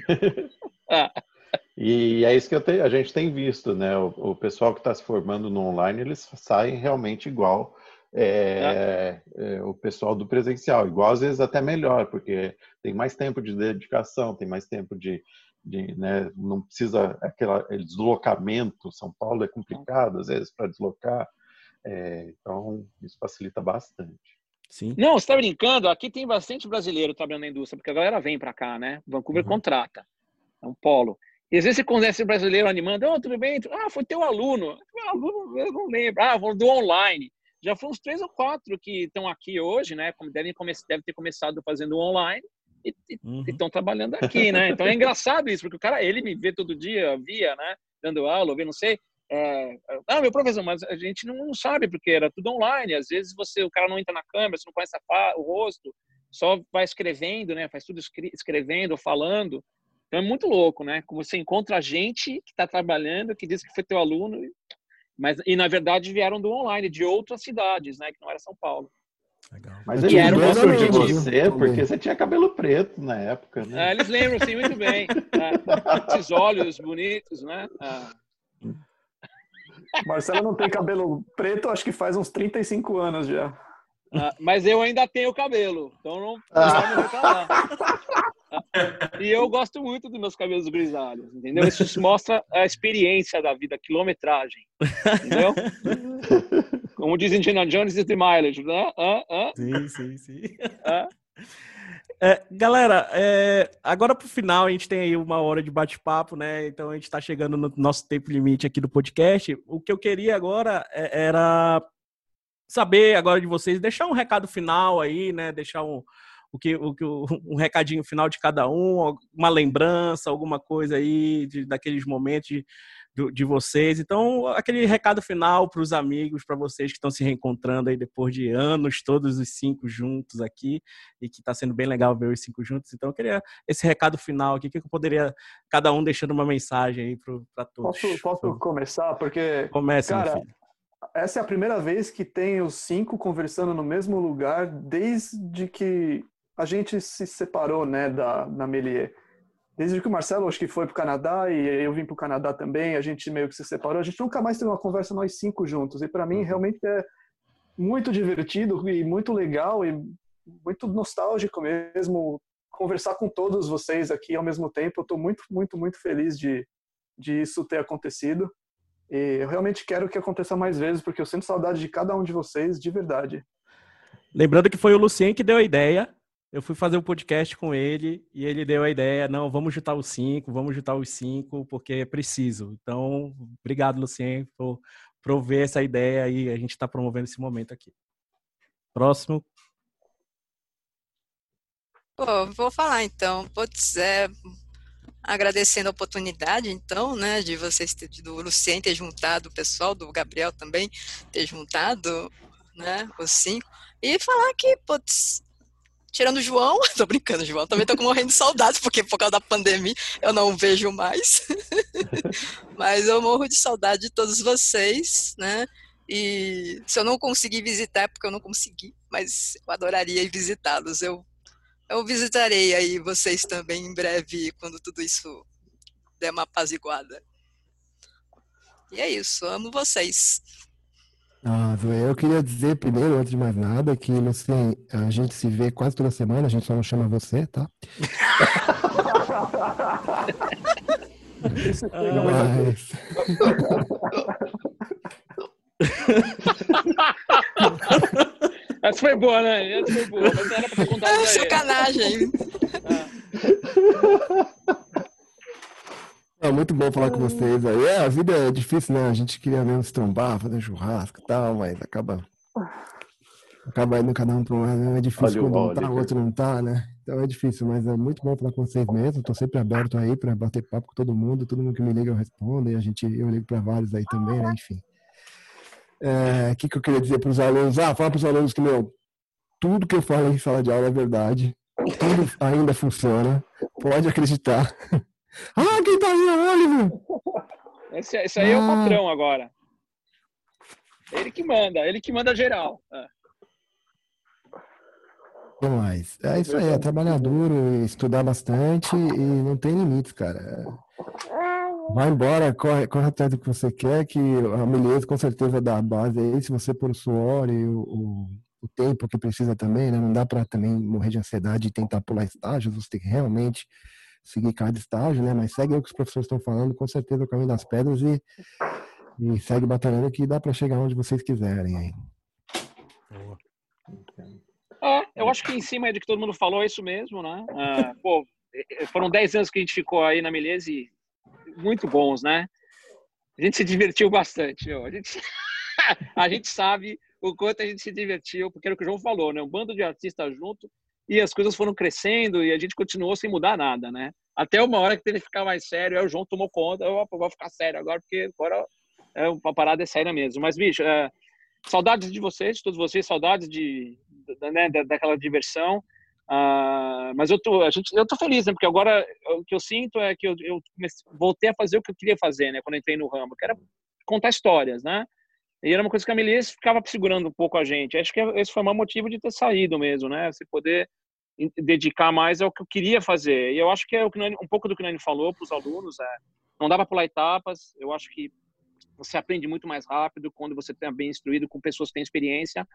S5: ah. E é isso que te, a gente tem visto, né? O, o pessoal que está se formando no online, eles saem realmente igual é, é. É, o pessoal do presencial, igual às vezes até melhor, porque tem mais tempo de dedicação, tem mais tempo de, de né, não precisa aquele deslocamento. São Paulo é complicado às vezes para deslocar, é, então isso facilita bastante.
S3: Sim. Não, você está brincando? Aqui tem bastante brasileiro trabalhando na indústria, porque a galera vem para cá, né? Vancouver uhum. contrata. É um polo. E às vezes você conhece brasileiro animando, oh, tudo bem? Ah, foi teu aluno. Meu aluno, eu não lembro. Ah, do online. Já foram uns três ou quatro que estão aqui hoje, né? Devem, devem ter começado fazendo online e estão uhum. trabalhando aqui, né? Então é engraçado isso, porque o cara, ele me vê todo dia, via, né? Dando aula, vê, não sei. É, ah, meu professor, mas a gente não sabe porque era tudo online. Às vezes você, o cara não entra na câmera, você não conhece a, o rosto, só vai escrevendo, né? Faz tudo escrevendo, falando. Então é muito louco, né? Como você encontra gente que está trabalhando, que diz que foi teu aluno, mas e na verdade vieram do online, de outras cidades, né? Que não era São Paulo.
S5: Legal. Mas eles lembram de você porque você tinha cabelo preto na época, né?
S3: É, eles lembram, sim, muito bem. É, esses olhos bonitos, né? É.
S4: Marcelo não tem cabelo preto, acho que faz uns 35 anos já.
S3: Ah, mas eu ainda tenho cabelo, então não, ah. E eu gosto muito dos meus cabelos grisalhos, entendeu? Isso mostra a experiência da vida, a quilometragem, entendeu? Como diz Indiana Jones e The Mileage, né? Ah,
S1: ah. Sim, sim, sim. Ah. É, galera, é, agora pro final a gente tem aí uma hora de bate-papo, né? Então a gente está chegando no nosso tempo limite aqui do podcast. O que eu queria agora é, era saber agora de vocês, deixar um recado final aí, né? Deixar um, o que, o que, um recadinho final de cada um, uma lembrança, alguma coisa aí de, daqueles momentos de, de vocês. Então, aquele recado final para os amigos, para vocês que estão se reencontrando aí depois de anos, todos os cinco juntos aqui, e que está sendo bem legal ver os cinco juntos. Então, eu queria esse recado final aqui, que eu poderia, cada um deixando uma mensagem aí para todos.
S4: Posso, posso começar? Porque,
S1: Comece, cara,
S4: essa é a primeira vez que tem os cinco conversando no mesmo lugar desde que a gente se separou, né, da, da Melier. Desde que o Marcelo acho que foi para o Canadá e eu vim para o Canadá também, a gente meio que se separou. A gente nunca mais teve uma conversa nós cinco juntos. E para mim uhum. realmente é muito divertido e muito legal e muito nostálgico mesmo conversar com todos vocês aqui ao mesmo tempo. Eu estou muito, muito, muito feliz de, de isso ter acontecido. E eu realmente quero que aconteça mais vezes, porque eu sinto saudade de cada um de vocês, de verdade.
S1: Lembrando que foi o Lucien que deu a ideia eu fui fazer um podcast com ele e ele deu a ideia, não, vamos juntar os cinco, vamos juntar os cinco, porque é preciso. Então, obrigado, Lucien, por prover essa ideia e a gente está promovendo esse momento aqui. Próximo.
S7: Pô, vou falar então. Putz, é, agradecendo a oportunidade, então, né, de vocês ter, do Lucien ter juntado o pessoal, do Gabriel também ter juntado, né, os cinco, e falar que, putz, Tirando o João, tô brincando, João, também tô morrendo de saudades, porque por causa da pandemia eu não vejo mais. Mas eu morro de saudade de todos vocês, né? E se eu não conseguir visitar, é porque eu não consegui, mas eu adoraria visitá-los. Eu, eu visitarei aí vocês também em breve, quando tudo isso der uma apaziguada. E é isso, amo vocês.
S6: Ah, eu queria dizer primeiro, antes de mais nada, que assim, a gente se vê quase toda semana, a gente só não chama você, tá? Mas...
S3: Essa foi boa, né? Essa foi boa, mas era pra contar
S7: é, Sacanagem.
S6: É muito bom falar com vocês aí. É, a vida é difícil, né? A gente queria mesmo se trombar, fazer churrasco e tal, mas acaba acaba indo cada um para um lado, é difícil olha, quando um tá, o outro não tá, né? Então é difícil, mas é muito bom falar com vocês mesmo. Estou sempre aberto aí para bater papo com todo mundo. Todo mundo que me liga eu respondo e a gente, eu ligo para vários aí também, né? Enfim. O é, que, que eu queria dizer para os alunos? Ah, fala para os alunos que, meu, tudo que eu falo em sala de aula é verdade. Tudo ainda funciona. Pode acreditar. ah, quem tá aí é o Oliver!
S3: Esse, esse aí ah. é o ah. patrão agora. Ele que manda, ele que manda geral. É
S6: mais. É isso aí, é trabalhar duro, estudar bastante e não tem limites, cara. Vai embora, corre, corre atrás do que você quer, que a Meleza com certeza dá a base aí, se você pôr o suor e o, o, o tempo que precisa também, né? Não dá para também morrer de ansiedade e tentar pular estágios, você tem que realmente seguir cada estágio, né? Mas segue o que os professores estão falando, com certeza o caminho das pedras e, e segue batalhando que dá para chegar onde vocês quiserem aí.
S3: É, eu acho que em cima de que todo mundo falou é isso mesmo, né? Uh, pô, é, é, foram 10 anos que a gente ficou aí na Meleza e muito bons, né? A gente se divertiu bastante, A gente, a gente sabe o quanto a gente se divertiu, porque era o que o João falou, né? Um bando de artistas junto e as coisas foram crescendo e a gente continuou sem mudar nada, né? Até uma hora que teve que ficar mais sério, aí o João tomou conta, eu vou ficar sério agora, porque agora é uma parada é séria mesmo. Mas, bicho, é, saudades de vocês, de todos vocês, saudades de, né, daquela diversão. Uh, mas eu tô, a gente, eu tô feliz, né? Porque agora o que eu sinto é que eu, eu comecei, voltei a fazer o que eu queria fazer, né? Quando entrei no ramo, que era contar histórias, né? E era uma coisa que a Melissa ficava segurando um pouco a gente. Acho que esse foi o maior motivo de ter saído mesmo, né? Você poder dedicar mais ao que eu queria fazer. E eu acho que é o que um pouco do que o Nani falou para os alunos, é não dá para pular etapas. Eu acho que você aprende muito mais rápido quando você está bem instruído com pessoas que têm experiência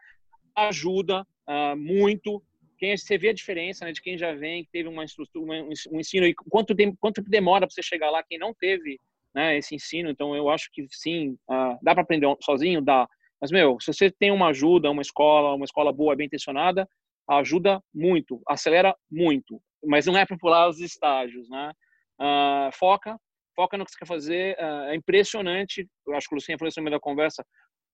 S3: ajuda uh, muito. Quem você vê a diferença né, de quem já vem, que teve uma estrutura, um ensino e quanto tempo, quanto demora para você chegar lá, quem não teve né, esse ensino. Então eu acho que sim, uh, dá para aprender sozinho, dá. Mas meu, se você tem uma ajuda, uma escola, uma escola boa, bem intencionada, ajuda muito, acelera muito. Mas não é para pular os estágios, né? Uh, foca, foca no que você quer fazer. Uh, é impressionante. Eu acho que o Luciano falou isso no meio da conversa.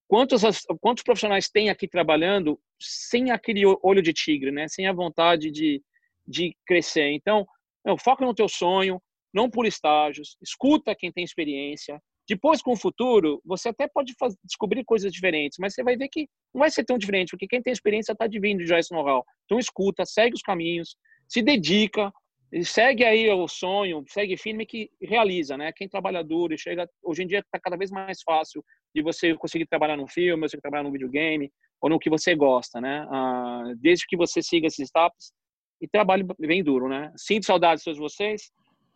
S3: Quantos, quantos profissionais tem aqui trabalhando sem aquele olho de tigre, né? Sem a vontade de, de crescer. Então, não, foca no teu sonho, não por estágios, escuta quem tem experiência. Depois, com o futuro, você até pode fazer, descobrir coisas diferentes, mas você vai ver que não vai ser tão diferente, porque quem tem experiência está divino já esse know-how. Então, escuta, segue os caminhos, se dedica, segue aí o sonho, segue firme que realiza, né? Quem trabalha duro e chega, hoje em dia está cada vez mais fácil de você conseguir trabalhar num filme, você trabalhar num videogame ou no que você gosta, né? Ah, desde que você siga esses etapas e trabalhe bem duro, né? Sinto saudades de todos vocês.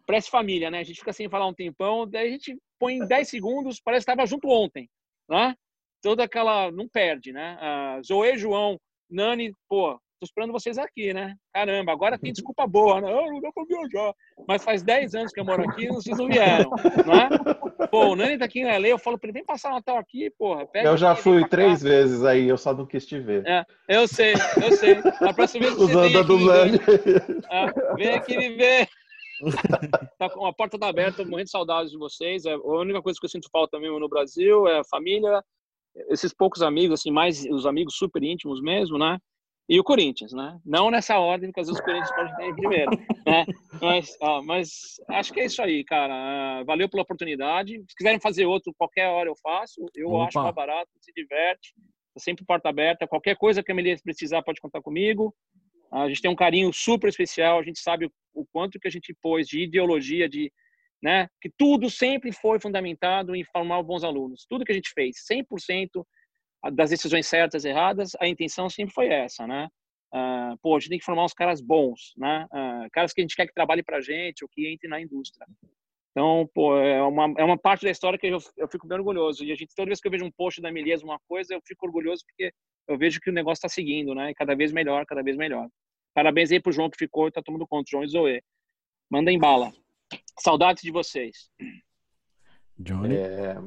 S3: Parece família, né? A gente fica sem falar um tempão, daí a gente põe em 10 segundos, parece que estava junto ontem, né? Toda aquela, não perde, né? Ah, Zoe, João, Nani, pô, tô esperando vocês aqui, né? Caramba, agora tem desculpa boa, né? Oh, não dá pra viajar. Mas faz 10 anos que eu moro aqui e vocês não vieram, né? Pô, o Nani tá aqui em LA, eu falo pra ele, vem passar o Natal aqui, porra.
S5: eu já fui três cá. vezes aí, eu só não quis te ver.
S3: É, eu sei, eu sei. A próxima vez que você vem aqui, Nani. É, vem aqui me ver. tá com a porta tá aberta, morrendo de saudades de vocês. É, a única coisa que eu sinto falta mesmo no Brasil é a família, esses poucos amigos, assim, mais os amigos super íntimos mesmo, né? e o Corinthians, né? Não nessa ordem, porque às vezes o Corinthians pode estar em primeiro, né? Mas, ó, mas acho que é isso aí, cara. Valeu pela oportunidade. Se quiserem fazer outro, qualquer hora eu faço. Eu Opa. acho mais barato, se diverte. Tá sempre porta aberta. Qualquer coisa que a Melissa precisar, pode contar comigo. A gente tem um carinho super especial. A gente sabe o quanto que a gente pôs de ideologia, de, né? Que tudo sempre foi fundamentado em formar bons alunos. Tudo que a gente fez, 100% das decisões certas erradas, a intenção sempre foi essa, né? Uh, pô, a gente tem que formar uns caras bons, né? Uh, caras que a gente quer que trabalhe para a gente ou que entre na indústria. Então, pô, é uma, é uma parte da história que eu, eu fico bem orgulhoso. E a gente, toda vez que eu vejo um post da Melias, uma coisa, eu fico orgulhoso porque eu vejo que o negócio está seguindo, né? E cada vez melhor, cada vez melhor. Parabéns aí pro João que ficou e tá tomando conta, João e Zoe. Mandem bala. Saudades de vocês.
S5: Johnny. É,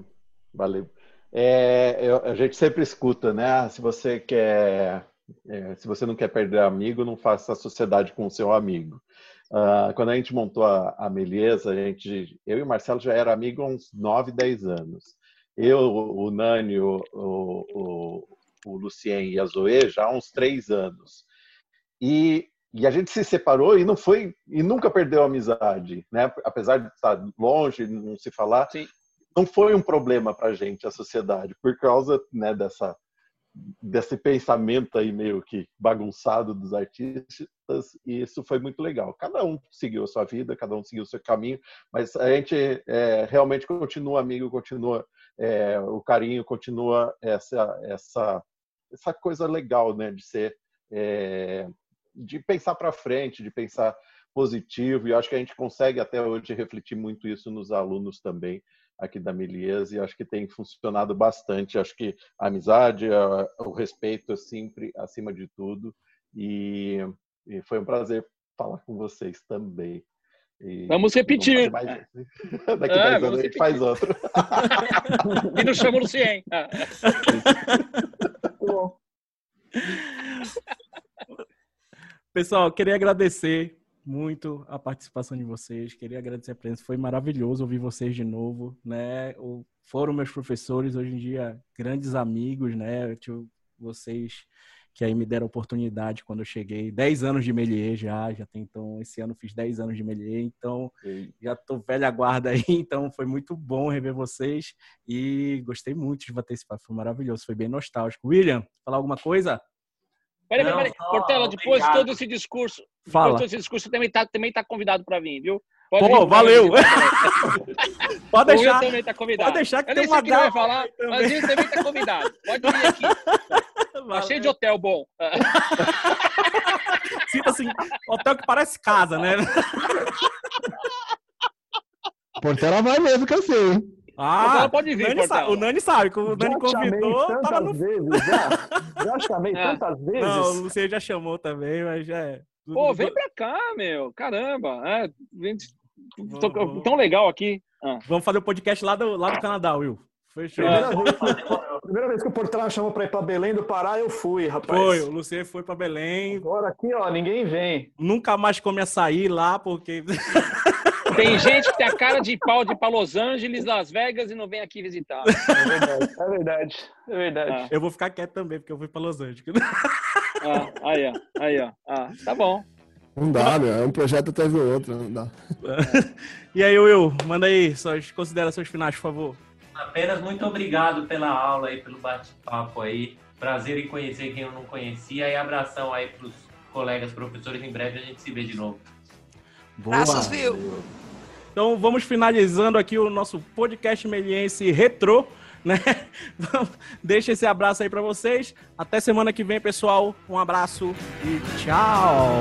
S5: valeu. É, eu, a gente sempre escuta, né? Ah, se você quer, é, se você não quer perder amigo, não faça sociedade com o seu amigo. Uh, quando a gente montou a, a Meleza, a gente, eu e o Marcelo já era amigo há uns 9, 10 anos. Eu, o Nani, o, o, o, o Lucien e a Zoe já há uns três anos. E, e a gente se separou e não foi e nunca perdeu a amizade, né? Apesar de estar longe, não se falar, Sim. não foi um problema para a gente a sociedade por causa né, dessa desse pensamento aí meio que bagunçado dos artistas e isso foi muito legal. Cada um seguiu a sua vida, cada um seguiu o seu caminho, mas a gente é, realmente continua amigo, continua é, o carinho, continua essa essa essa coisa legal, né, de ser é, de pensar para frente, de pensar positivo, e acho que a gente consegue até hoje refletir muito isso nos alunos também aqui da Melias, e acho que tem funcionado bastante. Acho que a amizade, o respeito é sempre acima de tudo, e, e foi um prazer falar com vocês também.
S3: E vamos repetir. Mais...
S5: Daqui a é, anos a gente faz outro.
S3: e nos chama o Lucien. Ah.
S1: Pessoal, queria agradecer muito a participação de vocês, queria agradecer a presença, foi maravilhoso ouvir vocês de novo, né? Foram meus professores, hoje em dia grandes amigos, né? Eu tive vocês que aí me deram oportunidade quando eu cheguei, 10 anos de Melier já, já tem então, esse ano fiz 10 anos de Melier, então Sim. já tô velha guarda aí, então foi muito bom rever vocês e gostei muito de bater esse papo, foi maravilhoso, foi bem nostálgico. William, falar alguma coisa?
S3: Peraí, peraí, peraí. Portela, depois de todo esse discurso, Fala. depois todo esse discurso, também tá, também tá convidado para vir, viu?
S1: Pode Pô, vir, valeu!
S3: Pode deixar. também tá convidado.
S1: Pode deixar que
S3: Eu
S1: tem uma
S3: que vai falar, mas ele também tá convidado. Pode vir aqui. Tá cheio de hotel bom.
S1: Sinta assim, hotel que parece casa, né?
S6: Portela vai mesmo que eu sei.
S1: Ah, ela pode vir, Nani sabe, o Nani sabe, como o Nani já convidou,
S4: tava no... vezes, já, já chamei é. tantas vezes. Não,
S1: o Luciano já chamou também, mas já é.
S3: Pô, vem pra cá, meu, caramba, é, vem... Tô, tão legal aqui.
S1: Ah. Vamos fazer o podcast lá do, lá do Canadá, Will.
S4: Fechou. Primeira, vez, primeira vez que o Portela chamou pra ir pra Belém do Pará, eu fui, rapaz.
S1: Foi, o Luciano foi pra Belém.
S4: Agora aqui, ó, ninguém vem.
S1: Nunca mais come açaí lá, porque...
S3: Tem gente que tem a cara de pau de ir para Los Angeles, Las Vegas e não vem aqui visitar.
S4: É verdade, é verdade. É verdade. Ah.
S1: Eu vou ficar quieto também, porque eu fui para Los Angeles.
S3: Ah, aí, ó. Aí, ó. Ah, tá bom.
S6: Não dá, meu. É um projeto atrás do outro. Não dá.
S1: e aí, Will, manda aí suas considerações finais, por favor.
S2: Apenas muito obrigado pela aula aí, pelo bate-papo aí. Prazer em conhecer quem eu não conhecia e abração aí para os colegas professores. Em breve a gente se vê de novo.
S7: Boa. Graças, viu?
S1: Então vamos finalizando aqui o nosso podcast meliense retrô, né? Deixa esse abraço aí para vocês. Até semana que vem, pessoal. Um abraço e tchau.